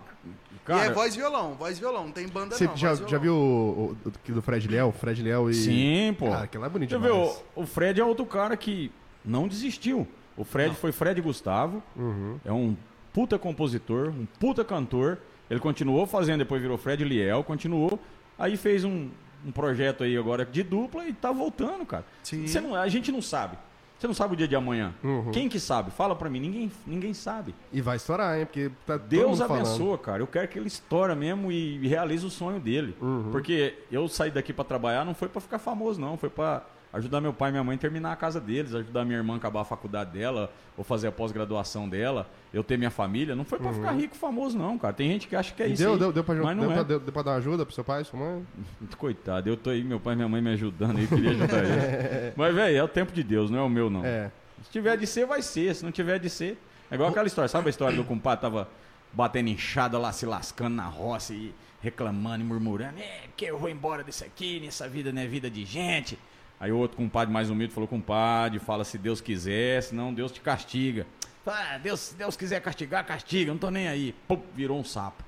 Cara, e é voz e violão, voz e violão, não tem banda Você não. já, e já viu o, o, o do Fred Léo? Fred Léo e. Sim, pô. Cara, aquilo é bonito vê, demais. o, o Fred é outro cara que não desistiu. O Fred foi Fred Gustavo, Uhum. é um puta compositor, um puta cantor. Ele continuou fazendo, depois virou Fred Liel, continuou. Aí fez um, um projeto aí agora de dupla e tá voltando, cara. Sim. Você não, a gente não sabe. Você não sabe o dia de amanhã. Uhum. Quem que sabe? Fala pra mim. Ninguém, ninguém sabe. E vai estourar, hein? Porque tá Deus mundo falando. abençoa, cara. Eu quero que ele estoura mesmo e realize o sonho dele. Uhum. Porque eu saí daqui pra trabalhar não foi pra ficar famoso, não. Foi pra ajudar meu pai e minha mãe a terminar a casa deles, ajudar minha irmã a acabar a faculdade dela, ou fazer a pós-graduação dela, eu ter minha família. Não foi pra ficar rico famoso, não, cara. Tem gente que acha que é E isso. Uhum. deu, aí, deu, deu, pra, mas não deu, é. pra, deu, deu pra dar ajuda pro seu pai, sua mãe? Coitado, eu tô aí, meu pai e minha mãe me ajudando aí, queria ajudar eles. Mas, velho, é o tempo de Deus, não é o meu, não. É. Se tiver de ser, vai ser. Se não tiver de ser. É igual aquela história. Sabe a história do compadre tava batendo enxada lá, se lascando na roça e reclamando e murmurando? É, que eu vou embora disso aqui, nessa vida não é vida de gente. Aí o outro compadre mais humilde falou: compadre, fala se Deus quiser, senão Deus te castiga. Ah, Deus, se Deus quiser castigar, castiga, não tô nem aí. Pum, virou um sapo.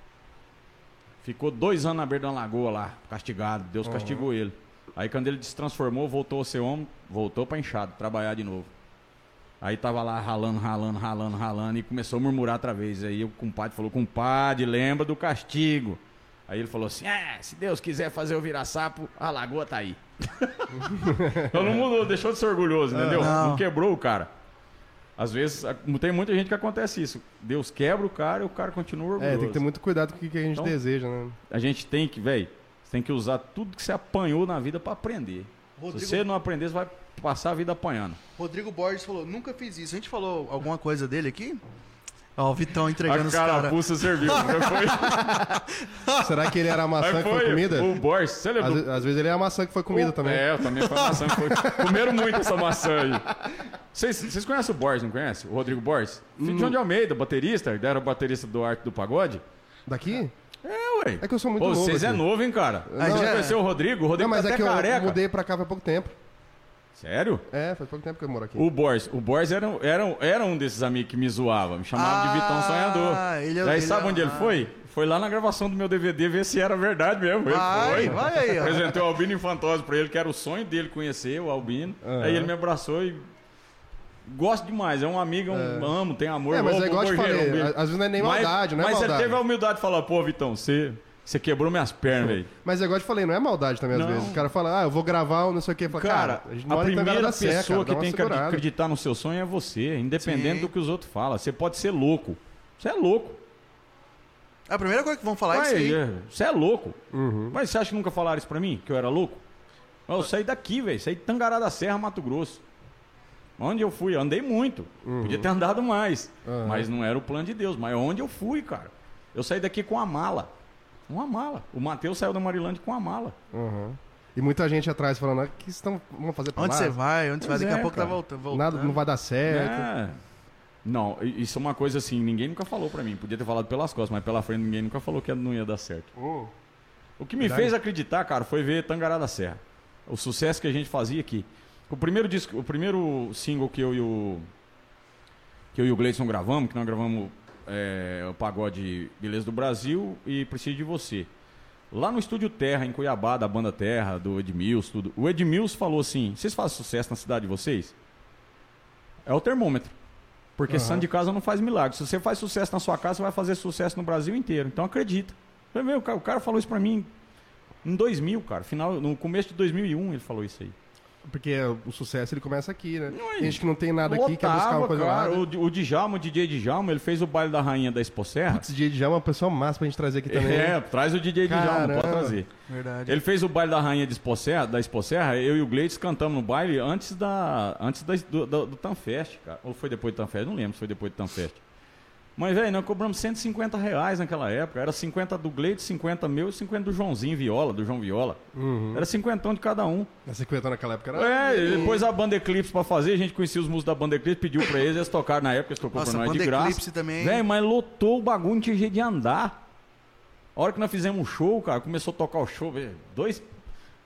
Ficou dois anos na beira da lagoa lá, castigado. Deus castigou ele. Aí quando ele se transformou, voltou a ser homem, voltou pra enxado, trabalhar de novo. Aí tava lá ralando, ralando, ralando, ralando e começou a murmurar outra vez. Aí o compadre falou: Compadre, lembra do castigo. Aí ele falou assim: É, se Deus quiser fazer eu virar sapo, a lagoa tá aí. Então não mudou, deixou de ser orgulhoso, entendeu? Não. não quebrou o cara. Às vezes, tem muita gente que acontece isso. Deus quebra o cara e o cara continua orgulhoso. É, tem que ter muito cuidado com o que a gente Então- deseja, né? A gente tem que, velho, você tem que usar tudo que você apanhou na vida pra aprender. Rodrigo- Se você não aprender, você vai passar a vida apanhando. Rodrigo Borges falou, nunca fiz isso. A gente falou alguma coisa dele aqui? Ó, o Vitão entregando a os caras. carapuça serviu. não foi? Será que ele era a maçã que foi comida? O Boris, você Às, lembra? ve- às vezes ele é a maçã que foi comida O- também. É, eu também foi a maçã que foi. Comeram muito essa maçã aí. Vocês, vocês conhecem o Boris, não conhecem? O Rodrigo Boris? Filho de João de Almeida, baterista, ele era o baterista do Arte do Pagode. Daqui? É, ué. É que eu sou muito Pô, novo vocês é aqui. novo, hein, cara? Não, Você é- conheceu o Rodrigo? O Rodrigo Não, mas tá é até que eu careca. mudei pra cá faz pouco tempo. Sério? É, faz pouco tempo que eu moro aqui. O Boris, o Boris era, um- era, era um desses amigos que me zoava, me chamava de Vitão Ah, Sonhador. ele é- Daí ele sabe é- onde ele ah. foi? Foi lá na gravação do meu DVD ver se era verdade mesmo. Ele Vai, foi. vai aí, ó. Apresentei o Albino Infantoso pra ele, que era o sonho dele conhecer o Albino. Aham. Aí ele me abraçou e. Gosto demais, é um amigo, é um amo, tem amor. É, mas é igual te falei, às vezes não é nem Mas- maldade, não é Mas maldade. ele teve a humildade de falar, pô, Vitão, você, você quebrou minhas pernas, velho. Mas é igual eu te falei, não é maldade também às Não. vezes. O cara fala, ah, eu vou gravar ou não sei o quê. Fala, Cara, cara, a, gente a, primeira da pessoa cara, que dá uma tem que segurada. acreditar no seu sonho é você, independente Sim. do que os outros falam. Você pode ser louco. Você é louco. A primeira coisa que vão falar é Vai, isso aí. é, Você é louco. Uhum. Mas você acha que nunca falaram isso pra mim? Que eu era louco? Eu saí daqui, velho. Saí de Tangará da Serra, Mato Grosso. Onde eu fui? Eu andei muito. Podia ter andado mais. Uhum. Mas não era o plano de Deus. Mas onde eu fui, cara? Eu saí daqui com a mala. Uma mala. O Matheus saiu da Marilândia com a mala. Uhum. E muita gente atrás falando, ah, o que vocês estão vamos fazer pra Onde você vai? Onde você vai? Daqui a é, pouco tá cara. voltando. voltando. Nada, não vai dar certo. É. Não, isso é uma coisa assim, ninguém nunca falou pra mim. Podia ter falado pelas costas, mas pela frente ninguém nunca falou que não ia dar certo. Hum. O que me Verdade. fez acreditar, cara, foi ver Tangará da Serra. O sucesso que a gente fazia aqui. O primeiro disco, o primeiro single que eu e o que eu e o Gleison gravamos, que nós gravamos é, o pagode Beleza do Brasil e Preciso de Você. Lá no Estúdio Terra, em Cuiabá, da banda Terra, do Edmilson, tudo. O Edmilson falou assim: "Vocês fazem sucesso na cidade de vocês?" É o termômetro. Porque Aham. santo de casa não faz milagre. Se você faz sucesso na sua casa, você vai fazer sucesso no Brasil inteiro. Então acredita. O cara falou isso pra mim em 2000, cara. Final, no começo de 2001 ele falou isso aí. Porque o sucesso ele começa aqui, né? Não é Tem gente que não tem nada aqui, quer buscar uma coisa cara. lá. né? O, o Djalma, o DJ Djalma, ele fez o baile da rainha da Expo Serra. Esse dia já é uma pessoa massa pra gente trazer aqui também. É, traz o DJ Djalma, Caramba. pode trazer. Verdade. Ele fez o baile da rainha de Expo Serra, da Expo Serra, eu e o Gleides cantamos no baile antes da antes da, do, do, do Tanfest, cara. Ou foi depois do Tanfest, não lembro se foi depois do Tanfest. Mas, velho, nós cobramos 150 reais naquela época. Era 50 do Gleides, 50 meu e 50 do Joãozinho Viola, do João Viola. Uhum. Era 50 de cada um. A 50 naquela época era. É, e depois a banda Eclipse pra fazer, a gente conhecia os músicos da banda Eclipse, pediu pra eles, eles tocaram na época, eles tocou Nossa, pra nós de graça. Eclipse também. Velho, mas lotou o bagulho, não tinha jeito de andar. A hora que nós fizemos um show, cara, começou a tocar o show, velho, dois...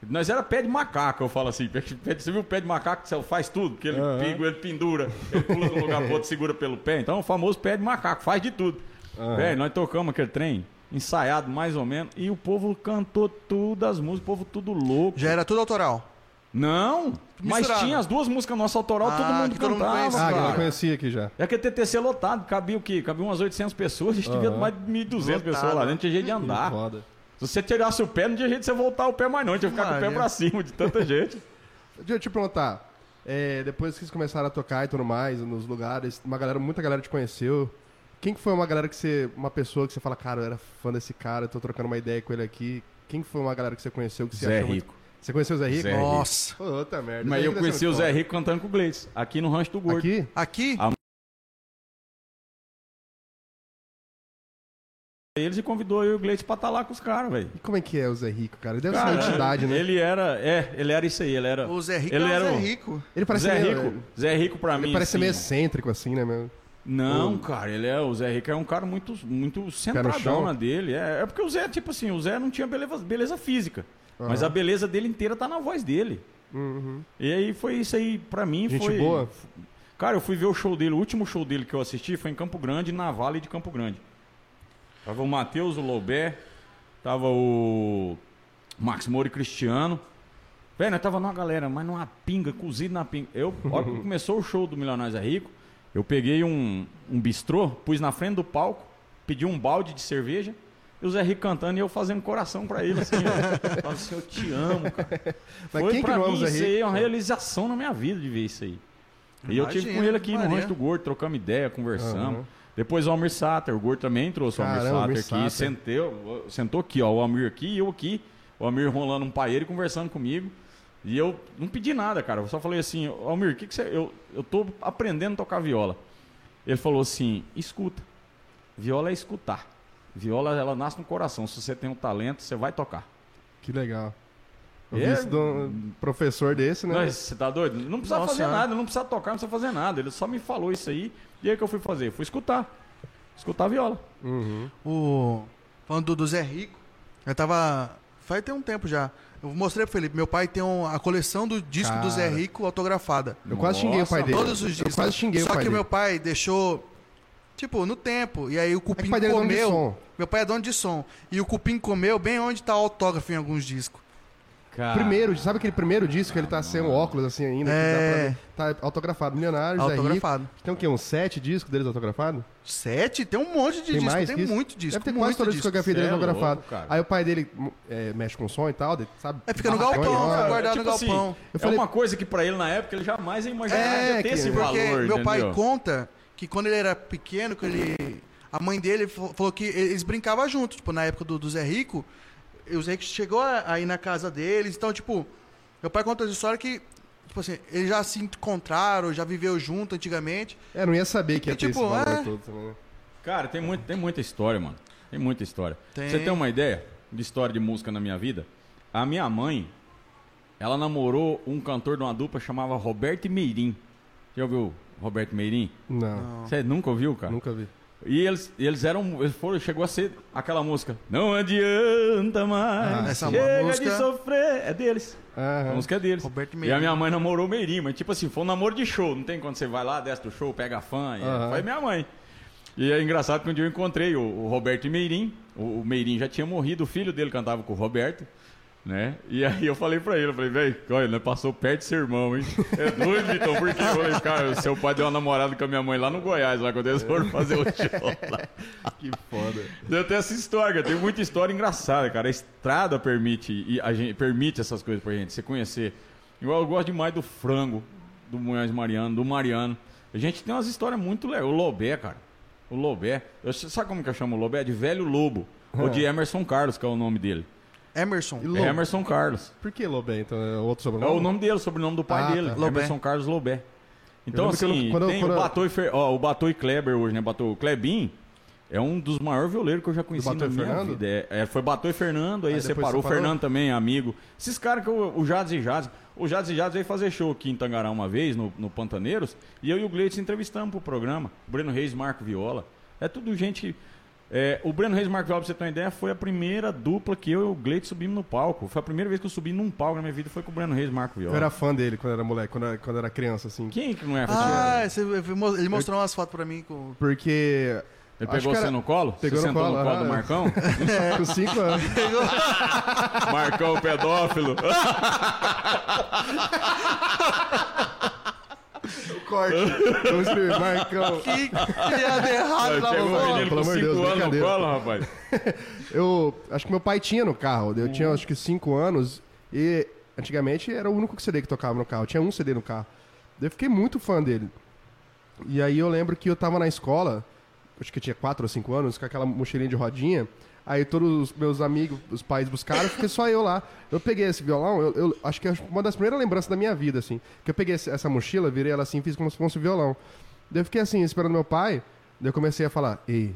Nós era pé de macaco, eu falo assim. Você viu o pé de macaco que você faz tudo? Que ele piga, ele pendura, ele pula de um lugar pro outro, segura pelo pé. Então, o famoso pé de macaco, faz de tudo. Velho, nós tocamos aquele trem, ensaiado mais ou menos, e o povo cantou tudo as músicas, o povo tudo louco. Já era tudo autoral. Não, mas Misturado. tinha as duas músicas nossa autoral, todo Ah, mundo que todo mundo cantava, conhecia. Ah, que eu conhecia aqui já. É que a TTC lotado, cabia o quê? Cabia umas 800 pessoas, a gente Aham. mais de 1.200 Lotado. pessoas lá dentro, tinha jeito de andar. Foda. Se você tirasse o pé, não tinha jeito de você voltar o pé mais não, tinha que ficar com o pé pra cima de tanta gente. Deixa eu te perguntar. é, depois que vocês começaram a tocar e tudo mais, nos lugares, uma galera, muita galera te conheceu. Quem que foi uma galera que você. Uma pessoa que você fala, cara, eu era fã desse cara, tô trocando uma ideia com ele aqui. Quem que foi uma galera que você conheceu que você Zé achou muito- Rico. Você conheceu o Zé Rico? Zé Rico. Nossa. Puta merda. Mas Zé eu conheci o Zé muito Rico cantando com o Gleides, aqui no Rancho do. Gordo. Aqui? Aqui? Eles e convidou eu e o Gleides pra estar lá com os caras, velho. E como é que é o Zé Rico, cara? Ele deve ser Cara, uma entidade, né? Ele, Ele era, é, ele era isso aí, ele era... O Zé Rico ele é o era Zé um- Rico. parece Zé meio, Rico, Zé Rico pra Ele mim, parece assim, meio excêntrico, assim, né, meu? Não, cara, ele é, o Zé Rico é um cara muito, muito centradão na dele. É, é porque o Zé, tipo assim, o Zé não tinha beleza, beleza física. Mas Aham. a beleza dele inteira tá na voz dele. Uhum. E aí foi isso aí, pra mim Gente foi. boa. Cara, eu fui ver o show dele, o último show dele que eu assisti foi em Campo Grande, na Vale de Campo Grande. Tava o Matheus, o Lobé, tava o Max Moura e Cristiano. Velho, nós tava numa galera, mas numa pinga, cozido na pinga. Eu, hora que começou o show do Milionários é Rico, eu peguei um, um bistrô, pus na frente do palco, pedi um balde de cerveja, e o Zé Rico cantando e eu fazendo coração pra ele, assim, ó. Falava assim, eu te amo, cara. Mas Foi quem que pra o mim isso aí é uma realização na minha vida de ver isso aí. E eu tive com Imagina, ele aqui no. Rancho do Gordo, trocamos ideia, conversamos. Aham. Depois o Almir Sater, o Gordo também trouxe o Almir Caramba, Sater aqui, sentou, sentou aqui, ó, o Almir aqui e eu aqui, o Almir rolando um paeiro e conversando comigo. E eu não pedi nada, cara, eu só falei assim, Almir, o que que você... Eu, eu tô aprendendo a tocar viola. Ele falou assim, escuta, viola é escutar. Viola, ela nasce no coração, se você tem um talento, você vai tocar. Que legal. Eu É- de um professor desse, né? Mas você tá doido? Não precisa Nossa fazer Senhora. nada, não precisa tocar, não precisa fazer nada. Ele só me falou isso aí. E aí o que eu fui fazer? Fui escutar. Escutar a viola. Uhum. O... Falando do, do Zé Rico, eu tava. Faz tem um tempo já. Eu mostrei pro Felipe, meu pai tem um- a coleção do disco do Zé Cara. Rico autografada. Eu quase xinguei o pai Nossa, dele. Todos os Eu discos. quase xinguei Só o pai que dele. meu pai deixou. Tipo, no tempo. E aí o É que Cupim o pai dele é dono de comeu. som. Meu pai é dono de som. E o Cupim comeu bem onde tá o autógrafo em alguns discos. Primeiro, sabe aquele primeiro disco que ele tá sem o óculos assim ainda? que dá pra É. ver? Tá autografado. Milionários, é rico. Autografado. Tem o quê? Uns sete discos deles autografados? Sete? Tem um monte de Tem disco. mais Tem muito disco. Deve ter muito quase toda a disco. discografia deles Cê é autografado. louco, cara. Aí o pai dele é, mexe com som e tal, sabe? É, fica no galpão, fica guardado tipo no assim, galpão. Eu falei- É uma coisa que pra ele na época ele jamais ia imaginar É, ter que- esse Porque valor. meu pai entendeu? conta que quando ele era pequeno, que ele. A mãe dele fa- falou que eles brincavam juntos, tipo, na época do, do Zé Rico. E o Zé chegou a, a ir na casa deles. Então, tipo, meu pai conta essa história que, tipo assim, eles já se encontraram, já viveu junto antigamente. É, não ia saber que ia E, ter tipo, esse valor é. todo também. né? Cara, tem, muito, tem muita história, mano. Tem muita história. Tem. Você tem uma ideia de história de música na minha vida? A minha mãe, ela namorou um cantor de uma dupla chamava Roberto Meirim. Já ouviu Roberto Meirim? Não, Você nunca ouviu, cara? nunca vi. E eles, eles eram. Eles foram, chegou a ser aquela música. Não adianta mais. Ah, essa chega música- de sofrer. É deles. A Aham. música é deles. E a minha mãe namorou o Meirinho, mas tipo assim, foi um namoro de show. Não tem quando você vai lá, desce do show, pega a fã. e- Aham. Foi minha mãe. E é engraçado que um dia eu encontrei o, o Roberto Meirim. O, o Meirim já tinha morrido, o filho dele cantava com o Roberto. Né? E aí eu falei pra ele, eu falei, velho, olha, né, passou perto de ser irmão, hein? É doido, Vitão, por quê? Eu falei, cara, seu pai deu uma namorada com a minha mãe lá no Goiás, lá quando eles foram fazer o show lá. Que foda. Tem até essa história, cara. Tem muita história engraçada, cara. A estrada permite, e a gente, permite essas coisas pra gente, você conhecer. Igual eu gosto demais do frango, do Munhoz Mariano, do Mariano. A gente tem umas histórias muito legais. O Lobé, cara. O Lobé. Eu, sabe como que eu chamo o Lobé? De velho lobo. Ou de Emerson Carlos, que é o nome dele. Emerson. E? É Emerson Carlos. Por que Lobé, então? É outro É sobrenome? o nome dele, o sobrenome do pai Ah, dele. tá. Emerson Carlos Lobé. Então, eu assim, não- quando eu- tem quando o eu- Batô e, Fer... ó, o Batô e Kleber hoje, né? Batô, o Klebin é um dos maiores violeiros que eu já conheci na e minha Fernando? vida. É, é, foi Batô e Fernando, aí, Aí separou. O separou? Fernando também, amigo. Esses caras que eu, o Jades e Jades. O Jades e Jades veio fazer show aqui em Tangará uma vez, no, no Pantaneiros, e eu e o Gleitz entrevistamos pro programa. Breno Reis, Marco Viola. É tudo gente que... é, o Breno Reis e Marco Viola, pra você ter uma ideia, foi a primeira dupla que eu e o Gleitz subimos no palco. Foi a primeira vez que eu subi num palco na minha vida, foi com o Breno Reis e Marco Eu Viola. era fã dele quando era moleque, quando era, quando era criança, assim. Quem que não é Ah, você- ele mostrou umas fotos pra mim com. Porque. Ele acho pegou que você era- no colo? Pegou você no sentou colo, no colo aham. do Marcão? Com cinco anos. Marcão pedófilo. Corte. Vamos escrever, Marcão. Que criado errado lá no o menino pelo com amor de 5 Deus, anos no colo, rapaz. Eu acho que meu pai tinha no carro. Eu tinha acho que 5 anos e antigamente era o único CD que tocava no carro. Tinha um CD no carro. Eu fiquei muito fã dele. E aí eu lembro que eu tava na escola, acho que eu tinha 4 ou 5 anos, com aquela mochilinha de rodinha. Aí todos os meus amigos, os pais buscaram, fiquei só eu lá. Eu peguei esse violão, eu, eu acho que é uma das primeiras lembranças da minha vida, assim. Que eu peguei essa mochila, virei ela assim, fiz como se fosse um violão. Daí eu fiquei assim, esperando meu pai. Daí eu comecei a falar, ei,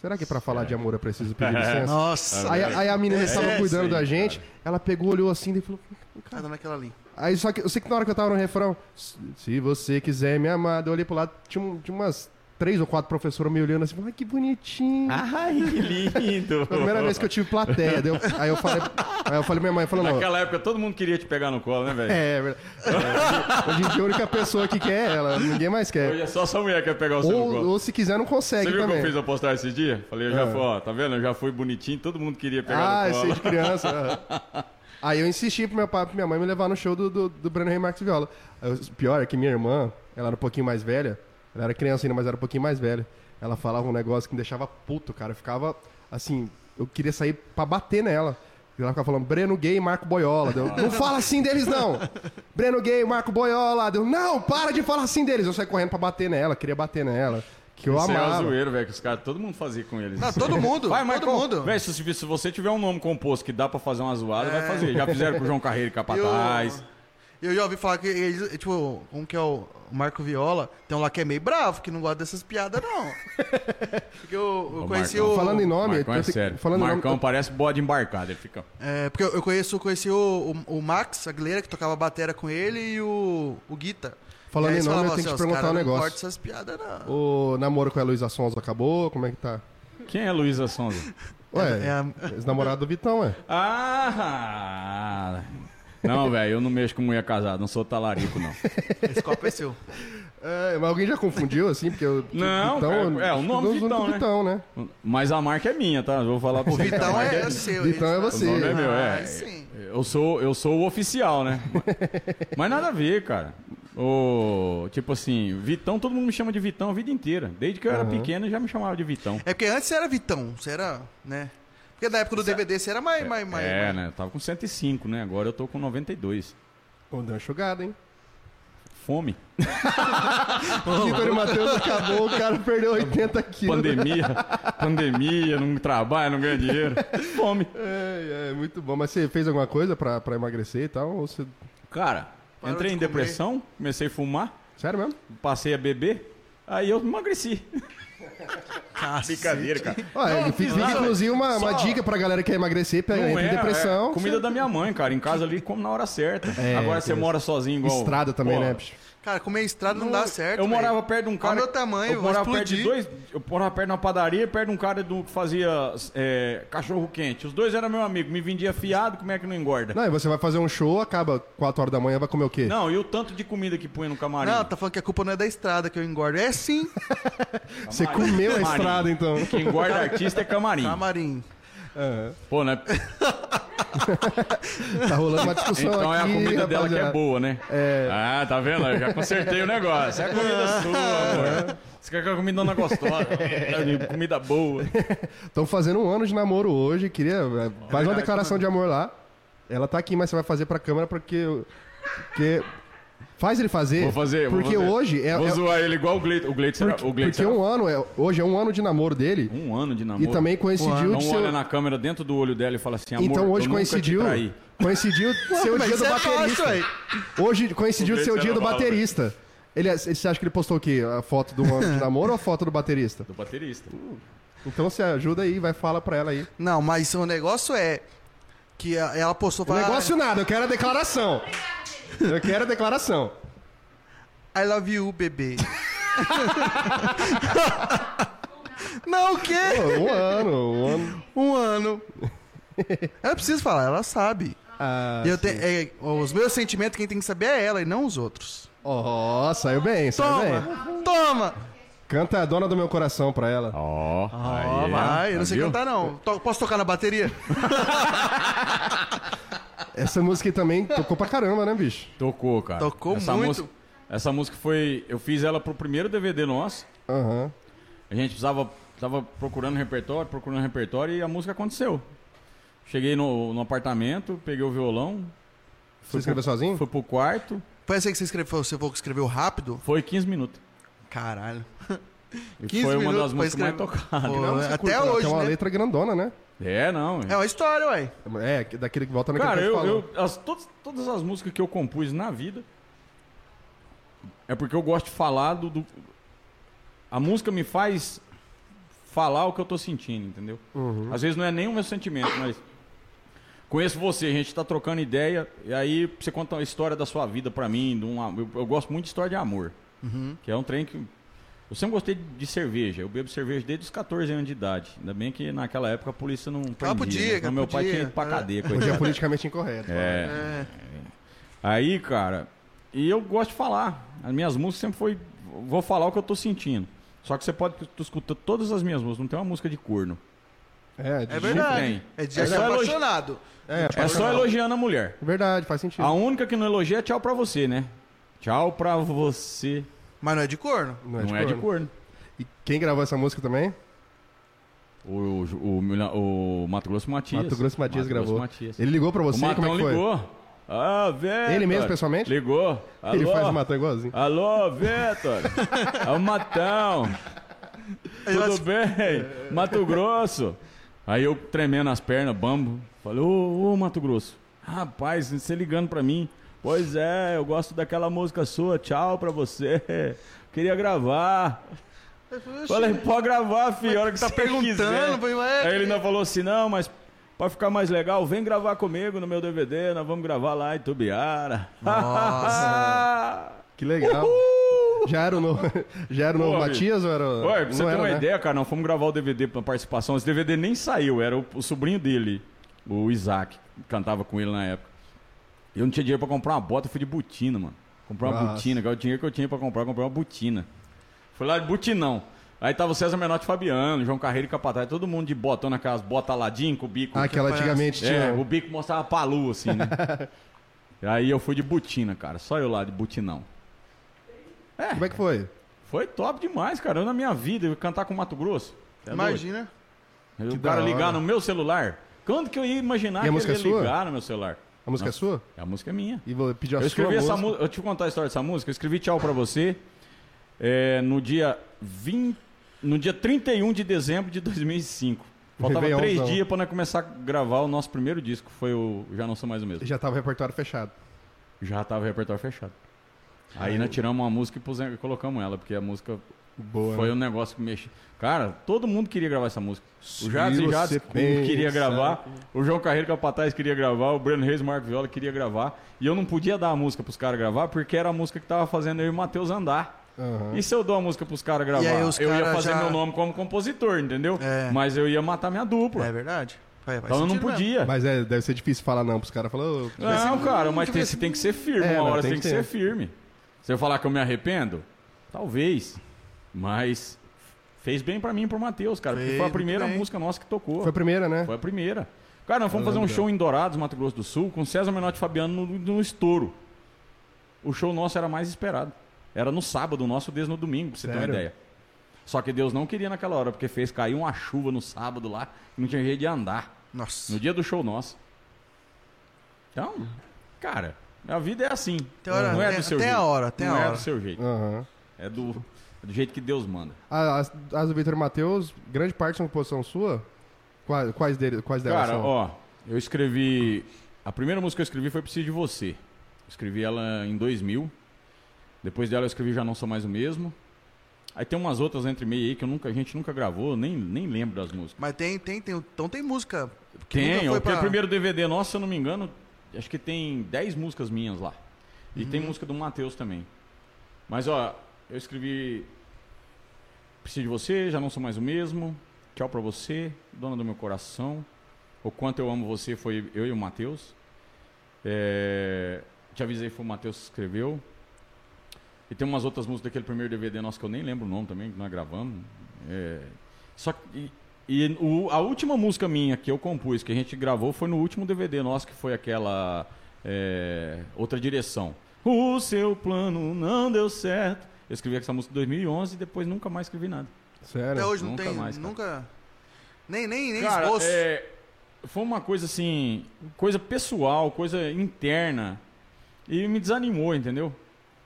será que pra falar de amor eu preciso pedir licença? Nossa. Aí, aí a menina estava é cuidando aí, da gente, cara. ela pegou, olhou assim e falou. Cada naquela linha. Aí só que eu sei que na hora que eu tava no refrão, se você quiser me amar, eu olhei pro lado, tinha, tinha umas três ou quatro professoras me olhando assim, ai, que bonitinho. Ai, que lindo. Foi a primeira vez que eu tive plateia. eu- aí eu falei, aí eu falei minha mãe, falou. Naquela época todo mundo queria te pegar no colo, né, velho? É, é verdade. É, hoje em dia a única pessoa que quer é ela, ninguém mais quer. Hoje é só essa mulher que quer pegar o seu no Ou, colo. ou se quiser, não consegue Você viu que também. eu fiz a postagem esse dia? Falei, eu já Ah. fui, ó, tá vendo? Eu já fui bonitinho, todo mundo queria pegar Ah, no colo. aí de criança. aham. Aí eu insisti pro meu pai e pra minha mãe me levar no show do, do, do Breno Rei Marques Viola. O pior é que minha irmã, ela era um pouquinho mais velha, ela era criança ainda, mas era um pouquinho mais velha. Ela falava um negócio que me deixava puto, cara. Eu ficava, assim, eu queria sair pra bater nela. E ela ficava falando, Breno Gay e Marco Boiola. Deu, não fala assim deles, não! Breno Gay Marco Boiola. Deu, não, para de falar assim deles. Eu saí correndo pra bater nela, queria bater nela. Que eu Isso aí é o amava. zoeiro, velho, que os caras, todo mundo fazia com eles. Não, todo mundo. Vai, mas todo mundo. Velho, se, se você tiver um nome composto que dá pra fazer uma zoada, vai fazer. Já fizeram com o João Carreiro e Capataz. Eu já ouvi falar que eles, tipo, um que é o Marco Viola, tem um lá que é meio bravo, que não gosta dessas piadas, não. Porque eu, eu conheci Marcão. o. Falando em nome, Marcão é eu te- sério. falando em nome- Marcão parece bode embarcado. Ele fica... É, porque eu eu conheço, conheci o, o, o Max Aguilera, que tocava batera com ele, e o, o Guita. Falando em nome, eu tenho que te assim, os perguntar um Não negócio. corta essas piadas, não. O namoro com a Luísa Sonza acabou? Como é que tá? Quem é Luísa Sonza? Ué, É a- ex-namorado do Vitão, ué. Ah! Não, velho, eu não mexo com mulher casada, não sou talarico, não. Esse copo é seu. É, mas alguém já confundiu, assim? Porque o Não, cara, é, o nome Vitão, né? Vitão, né? Mas a marca é minha, tá? Eu vou falar pra O você. que a Vitão marca é seu. Vitão é você. O nome é meu, Ah, é. sim. Eu sou, eu sou o oficial, né? Mas nada a ver, cara. O, tipo assim, Vitão, todo mundo me chama de Vitão a vida inteira. Desde que eu era pequeno já me chamava de Vitão. É porque antes você era Vitão, você era, né? Porque na época do DVD você era mais... mais, mais é, mais- né? Eu tava com 105, né? Agora eu tô com 92. Ô, deu uma enxugada, hein? Fome. Vitor e Matheus acabou, o cara perdeu 80 quilos. Pandemia. pandemia, não trabalha, não ganha dinheiro. Fome. É, é, muito bom. Mas você fez alguma coisa pra, pra emagrecer e tal? Ou você... Cara, Parou entrei de em comer. depressão, comecei a fumar, Sério mesmo? passei a beber, aí eu emagreci. Cacete. Brincadeira, cara. Olha, Não, fica, fiz nada. inclusive uma, uma dica pra galera que quer emagrecer, pega, entra em é, depressão. é comida da minha mãe, cara. Em casa ali, come na hora certa. É, Agora você mora sozinho igual... Estrada também, Pô, né, bicho? Cara, comer estrada não, dá certo, Eu velho. morava perto de um cara... Olha o meu tamanho, eu morava perto de explodir. dois... Eu morava perto de uma padaria, perto de um cara do, que fazia é, cachorro quente. Os dois eram meu amigo. Me vendia fiado, como é que não engorda? Não, e você vai fazer um show, acaba 4 horas da manhã, vai comer o quê? Não, e o tanto de comida que punha no camarim? Não, tá falando que a culpa não é da estrada que eu engordo. É sim, Você comeu a estrada, então. Quem engorda artista é camarim. camarim. Aham. Pô, né? Tá rolando uma discussão Então é a aqui, comida dela que é rapaziada. boa, né? Ah, tá vendo? Eu já consertei o negócio. É a comida sua, amor. Você quer que a comida gostosa? comida boa. Estão fazendo um ano de namoro hoje. Queria. é, Faz uma declaração de amor lá. Ela tá aqui, mas você vai fazer pra câmera porque. porque faz ele fazer. Vou fazer, vou Porque fazer. hoje é. Vou é- zoar ele igual o Gleitson. O Gleitson era- porque o porque era- um ano é, hoje é um ano de namoro dele. Um ano de namoro. E também coincidiu Não de olha ser. na câmera dentro do olho dela e fala assim, amor, Então hoje eu nunca te coincidiu. traí. Coincidiu ser o dia do é baterista. Hoje coincidiu O de ser o dia do baterista. Ele, ele- você acha que ele postou o quê? A foto do ano de namoro ou a foto do baterista? Do baterista. Então você ajuda aí, vai fala pra ela aí. Não, mas o negócio é que ela postou O pra negócio nada, eu quero a declaração. Eu quero a declaração. I love you, bebê. não, o quê? Pô, um ano, um ano. Um ano. Ela precisa falar, ela sabe. Ah, E eu te- é, os meus sentimentos, quem tem que saber é ela e não os outros. Ó, saiu bem, saiu bem. Toma! Toma! Canta a dona do meu coração pra ela. Ó, Ó, aí, vai, eu não sei viu? cantar não. To- posso tocar na bateria? Essa música aí também tocou pra caramba, né, bicho? Tocou, cara. Tocou essa muito. Música, essa música foi... Eu fiz ela pro primeiro DVD nosso. Aham. A gente precisava... Tava procurando repertório, procurando repertório e a música aconteceu. Cheguei no, no apartamento, peguei o violão. Você escreveu sozinho? Fui pro quarto. Foi assim que você escreveu, você falou que escreveu rápido? Foi 15 minutos. Caralho. E 15 foi uma minutos das músicas mais tocadas. Pô, até curte, ela hoje, Tem uma né? letra grandona, né? É, não. É uma história, ué. É, que- daquele que volta naquele Cara, eu, eu- as, todas, todas as músicas que eu compus na vida é porque eu gosto de falar do, do- A música me faz falar o que eu tô sentindo, entendeu? Uhum. Às vezes não é nem o meu sentimento, mas. Conheço você, a gente tá trocando ideia, e aí você conta a história da sua vida pra mim. De um, eu, eu gosto muito de história de amor. Uhum. Que é um trem que. Eu sempre gostei de, cerveja. Eu bebo cerveja desde os 14 anos de idade. Ainda bem que naquela época a polícia não prendia. podia, né? meu pai podia. tinha ido pra É. cadeia. Hoje é politicamente incorreto. É. É. Aí, cara, e eu gosto de falar. As minhas músicas sempre foi. Vou falar o que eu tô sentindo. Só que você pode tu escuta todas as minhas músicas, não tem uma música de corno. É, de- É verdade. tem. É de É só apaixonado. É, É só elogiando a mulher. verdade, faz sentido. A única que não elogia é tchau pra você, né? Tchau pra você. Mas não é de corno. Não Não é de corno. E quem gravou essa música também? O, o, o, o Mato Grosso Matias. Mato Grosso Matias gravou. Matias. Ele ligou pra O você, como Matão é que foi? ligou. Ah, Vitor. Ele mesmo, pessoalmente? Ligou. Alô? Ele faz o Matão igualzinho. Alô, Vitor. é o Matão. Tudo bem? Mato Grosso. Aí eu tremendo as pernas, bambo. Falei, ô, ô, Mato Grosso. Rapaz, você ligando pra mim. Pois é, eu gosto daquela música sua. Tchau pra você. Queria gravar. Falei, pode gravar, filho, a hora que Tá perguntando, quiser. ué, Aí ele ainda falou assim, não, mas pra ficar mais legal, vem gravar comigo no meu DVD, nós vamos gravar lá em Tubiara. Nossa. Que legal. Já era o novo, já era o novo Pô, Matias ou era. Ué, pra você não ter uma né? ideia, cara, nós fomos gravar o DVD pra participação. Esse DVD nem saiu, era o, o sobrinho dele, o Isaac, que cantava com ele na época. Eu não tinha dinheiro pra comprar uma bota, eu fui de botina, mano. Comprar uma Nossa. botina, que é o dinheiro que eu tinha pra comprar, eu comprei uma botina. Fui lá de butinão. Aí tava o César Menotti Fabiano, João Carreiro e Capataz, todo mundo de botão naquelas botas Aladim com o bico. Ah, aquela antigamente É, tinha. o bico mostrava palu, assim, né? Aí eu fui de botina, cara. Só eu lá de butinão. Como é que foi? Foi top demais, cara. Eu na minha vida, eu cantar com o Mato Grosso. É Imagina. O cara ligar no meu celular. Quando que eu ia imaginar E que ele é ia sua? ligar no meu celular? A música Nossa, é sua? É a música minha. E vou pedir a Eu escrevi essa música. Eu te contar a história dessa música. Eu escrevi tchau pra você é, no dia 20. No dia 31 de dezembro de 2005. Faltava três Réveillonzão. dias pra nós começar a gravar o nosso primeiro disco. Foi o Já Não Sou Mais o Mesmo. Já tava o repertório fechado. Já tava o repertório fechado. Aí nós tiramos uma música e pusemos- colocamos ela, porque a música Boa. foi né? um negócio que mexeu. Cara, todo mundo queria gravar essa música. O e Jades você queria gravar, o João Carreiro Capataz queria gravar, o Breno Reis e o Marco Viola queria gravar. E eu não podia dar a música pros caras gravar, porque era a música que tava fazendo eu e o Matheus andar. Aham. E se eu dou a música pros caras gravar? Eu ia fazer já- meu nome como compositor, entendeu? É. Mas eu ia matar minha dupla. É verdade. Vai, vai então eu não sentido mesmo. podia. Mas é, deve ser difícil falar não pros caras. Falou, Não, cara, mas tem, você tem que ser firme. É, uma hora tem você tem que, ser firme. Se eu falar que eu me arrependo, talvez. Mas fez bem pra mim e pro Matheus, cara. Porque foi a primeira bem. música nossa que tocou. foi a primeira, né? Foi a primeira. Cara, nós fomos fazer um show em Dourados, Mato Grosso do Sul, com César Menotti e Fabiano no, no estouro. O show nosso era mais esperado. Era no sábado, o nosso desde no domingo, pra você ter Sério? uma ideia. Só que Deus não queria naquela hora, porque fez cair uma chuva no sábado lá, e não tinha jeito de andar. Nossa. No dia do show nosso. Então, cara, a vida é assim. Tem hora- não é do seu tem jeito. a hora, tem não a é hora. do seu jeito. Aham. É do, é do jeito que Deus manda. As, as do Vitor e Matheus, grande parte são composição sua? Quais, quais, dele, quais delas Cara, são? ó, eu escrevi. A primeira música que eu escrevi foi Preciso de Você. Escrevi ela em 2000. Depois dela eu escrevi Já Não Sou Mais o Mesmo. Aí tem umas outras entre meio aí que eu nunca, a gente nunca gravou, nem, nem lembro das músicas. Mas tem, tem, tem. Então tem música. que Tem, nunca o pra- o primeiro DVD nosso, se eu não me engano, acho que tem 10 músicas minhas lá. E Uhum. tem música do Matheus também. Mas ó, eu escrevi Preciso de você, já não sou mais o mesmo. Tchau pra você, dona do meu coração. O quanto eu amo você foi eu e o Matheus. É, te avisei foi o Matheus que escreveu. E tem umas outras músicas daquele primeiro DVD nosso que eu nem lembro o nome também, que nós gravamos. É, só que. E o- a última música minha que eu compus, que a gente gravou, foi no último DVD nosso, que foi aquela. é, outra direção. O seu plano não deu certo. Eu escrevi essa música em 2011 e depois nunca mais escrevi nada. Sério? Até hoje não Nunca tem. mais, cara. nunca. Nem, nem, nem Cara, esboço. é, foi uma coisa assim, coisa pessoal, coisa interna. E me desanimou, entendeu?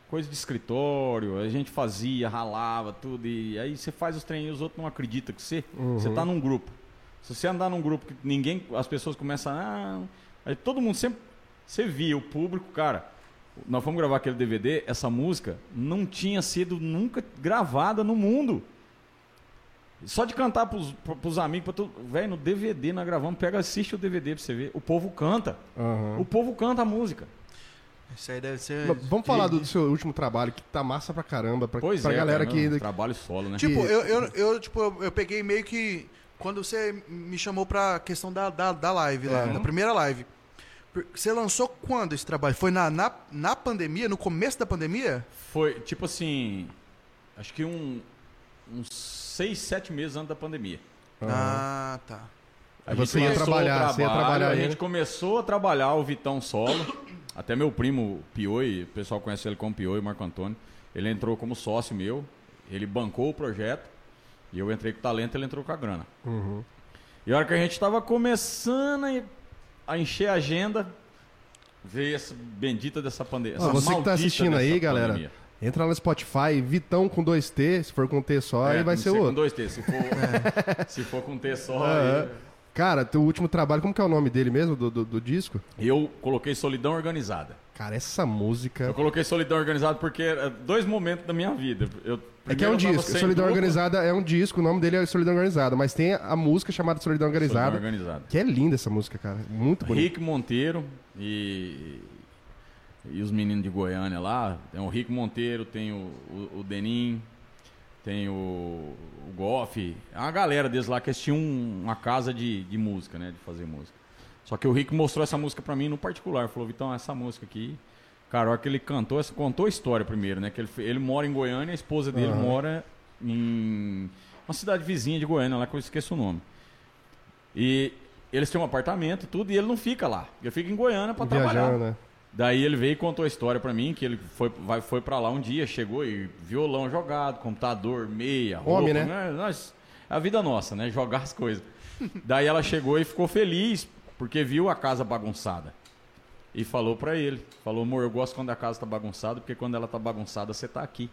Coisa de escritório, a gente fazia, ralava, tudo. E aí você faz os treinos e os outros não acreditam que você. Uhum. Você tá num grupo. Se você andar num grupo que ninguém. As pessoas começam a. Ah, aí todo mundo sempre. Você via o público, cara. Nós fomos gravar aquele DVD, essa música não tinha sido nunca gravada no mundo. Só de cantar pros, pro- pros amigos, pra todo. Velho, no DVD nós gravamos, pega, assiste o DVD pra você ver. O povo canta. Aham. O povo canta a música. Isso aí deve ser. Mas Vamos falar do seu último trabalho, que tá massa pra caramba, pra, Pois pra é, galera cara, que... meu Trabalho solo, né? Tipo, eu, eu, eu, tipo, eu, eu peguei meio que. Quando você me chamou pra questão da, da, da live lá, Uhum. da primeira live. Você lançou quando esse trabalho? Foi na, na, na pandemia? No começo da pandemia? Foi, tipo assim, acho que um, uns seis, sete meses antes da pandemia. Ah, tá. A Aí gente você ia começou o trabalhar, você ia trabalhar A gente né? começou a trabalhar o Vitão solo. Até meu primo Pioi, o pessoal conhece ele como Pioi, Marco Antônio. Ele entrou como sócio meu, ele bancou o projeto. E eu entrei com talento, ele entrou com a grana. Uhum. E a hora que a gente tava começando a- a encher a agenda, veio essa bendita dessa pandemia. Ó, você que tá assistindo aí, galera, entra lá no Spotify, Vitão com dois T, se for com T só, aí vai ser com outro. dois T. Se for, se for com T só, aí- Cara, teu último trabalho, como que é o nome dele mesmo, do, do, do disco? eu coloquei Solidão Organizada. Cara, essa música... Eu coloquei Solidão Organizada porque é dois momentos da minha vida. Eu, É que é um disco, Solidão Organizada é um disco, o nome dele é Solidão Organizada, mas tem a música chamada Solidão Organizada, Solidão Organizada. que é linda essa música, cara, muito bonita. Rick Monteiro e, e os meninos de Goiânia lá. Tem o Rick Monteiro, tem o, o, o Denim, tem o, o Goff. É uma galera deles lá que eles tinham um- uma casa de, de música, né? De fazer música. Só que o Rick mostrou essa música pra mim no particular. Falou, Vitão, essa música aqui. Cara, a hora que ele cantou, contou a história primeiro, né? Que ele, ele mora em Goiânia, a esposa dele Aham. mora em uma cidade vizinha de Goiânia, lá que eu esqueço o nome. E eles têm um apartamento, tudo, e ele não fica lá. Ele fica em Goiânia pra trabalhar. Né? Daí ele veio e contou a história pra mim, que ele foi, vai, foi pra lá um dia, chegou e violão jogado, computador, meia, roupa, Homem, né? Nós, é a vida nossa, né? Jogar as coisas. Daí ela chegou e ficou feliz, porque viu a casa bagunçada. E falou pra ele, falou, amor, eu gosto quando a casa tá bagunçada, porque quando ela tá bagunçada, você tá aqui.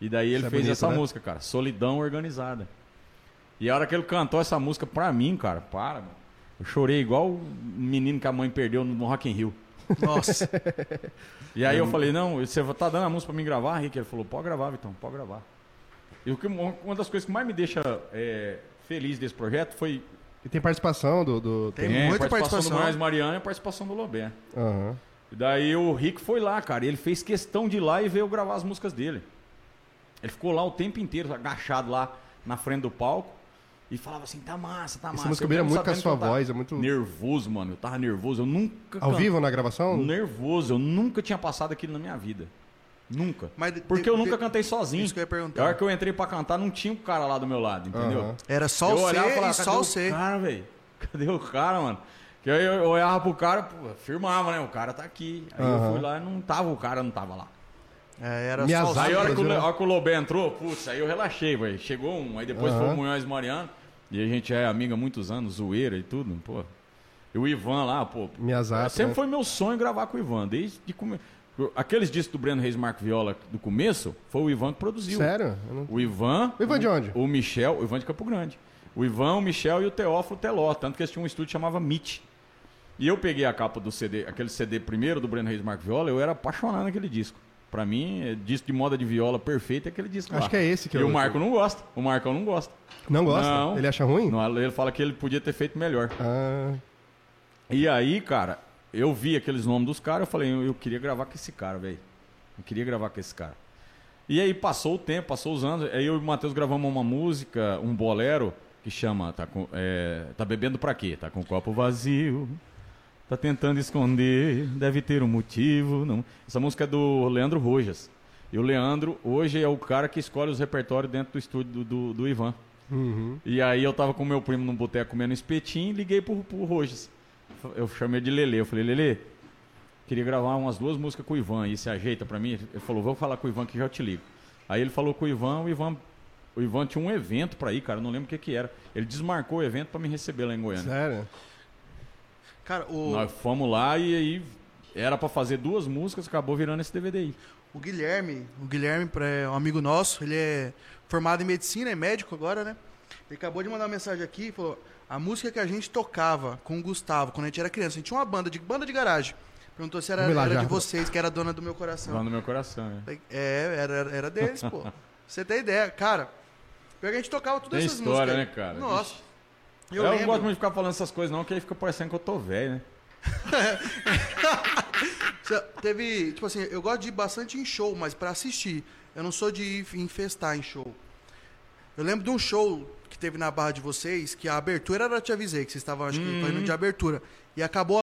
E daí ele Isso é fez bonito, essa né? música, cara, Solidão Organizada. E a hora que ele cantou essa música pra mim, cara, para, mano. Eu chorei igual o menino que a mãe perdeu no Rock in Rio. Nossa. E aí eu falei, não, você tá dando a música pra mim gravar, Rick? Ele falou, pode gravar, Vitão, pode gravar. E uma das coisas que mais me deixa é, feliz desse projeto foi E tem participação do... do Tem é, muita participação, participação. do Moraes Mariano e participação do Lobé. Aham. E daí o Rick foi lá, cara, e ele fez questão de ir lá e veio gravar as músicas dele. Ele ficou lá o tempo inteiro, agachado lá na frente do palco, e falava assim, tá massa, tá massa. Essa música mesmo muito com a sua tava voz, é muito... Nervoso, mano, eu tava nervoso, eu nunca... Ao can- vivo na gravação? Nervoso, eu nunca tinha passado aquilo na minha vida. Nunca. Mas de- Porque de- eu nunca de- cantei sozinho. Isso que eu ia perguntar. A hora que eu entrei pra cantar, não tinha um cara lá do meu lado, entendeu? Aham. Era só eu o C olhava e falava, e cadê só o o C. cara, velho? Cadê o cara, mano? Que aí eu olhava pro cara, pô, firmava, né? O cara tá aqui. Aí Aham. eu fui lá e não tava, o cara não tava lá. É, era só o Aí C. a hora que, o, a hora que o Lobé entrou, putz, aí eu relaxei, velho. Chegou um, aí depois foi Aham. o Munhoz Mariano. E a gente é amigo há muitos anos, zoeira e tudo, pô. E o Ivan lá, pô. Miyazaki, Sempre né? foi meu sonho gravar com o Ivan, desde que come... Aqueles discos do Breno Reis Marco Viola do começo, foi o Ivan que produziu. Sério? Não- O Ivan. O Ivan de onde? O Michel, o Ivan de Campo Grande. O Ivan, o Michel e o Teófilo Teló. Tanto que eles tinham um estúdio que chamava Meet. E eu peguei a capa do CD, aquele CD primeiro do Breno Reis Marco Viola, eu era apaixonado naquele disco. Pra mim, é disco de moda de viola perfeito é aquele disco Acho lá. que é esse que E eu- o Marco não gosta. O Marcão não gosta. Não gosta? Não. Ele acha ruim? Não, ele fala que ele podia ter feito melhor. Ah, E aí, cara, eu vi aqueles nomes dos caras, eu falei, eu, eu queria gravar com esse cara, velho. Eu queria gravar com esse cara. E aí passou o tempo, passou os anos, aí eu e o Matheus gravamos uma música, um bolero, que chama, tá, com, é, tá bebendo pra quê? Tá com o copo vazio, tá tentando esconder, deve ter um motivo. Não. Essa música é do Leandro Rojas. E o Leandro, hoje, é o cara que escolhe os repertórios dentro do estúdio do, do, do Ivan. uhum. E aí eu tava com meu primo num boteco comendo espetinho e liguei pro, pro Rojas. Eu chamei de Lele. Eu falei, Lele, queria gravar umas duas músicas com o Ivan. E se ajeita pra mim? Ele falou, vou falar com o Ivan que já te ligo. Aí ele falou com o Ivan, o Ivan, o Ivan tinha um evento pra ir, cara, não lembro o que que era. Ele desmarcou o evento pra me receber lá em Goiânia. Sério? Cara, o, Nós fomos lá e aí era pra fazer duas músicas, acabou virando esse DVD aí. o Guilherme, o Guilherme é um amigo nosso, ele é formado em medicina, é médico agora, né? Ele acabou de mandar uma mensagem aqui e falou: a música que a gente tocava com o Gustavo quando a gente era criança, a gente tinha uma banda de banda de garagem. Perguntou se era, lá, era de vocês, que era dona do meu coração. no meu coração, né? Falei, É, era, era- era deles, pô. Você tem ideia, cara. Pior que a gente tocava todas Tem essas história, músicas. né, cara? Nossa. Eu, Eu, não gosto muito de ficar falando essas coisas não, que aí fica parecendo que eu tô velho, né? Teve, tipo assim, eu gosto de ir bastante em show, mas pra assistir. Eu não sou de ir em festar em show. Eu lembro de um show que teve na barra de vocês, que a abertura era Te Avisei, que vocês estavam, acho que, Uhum. fazendo de abertura. E acabou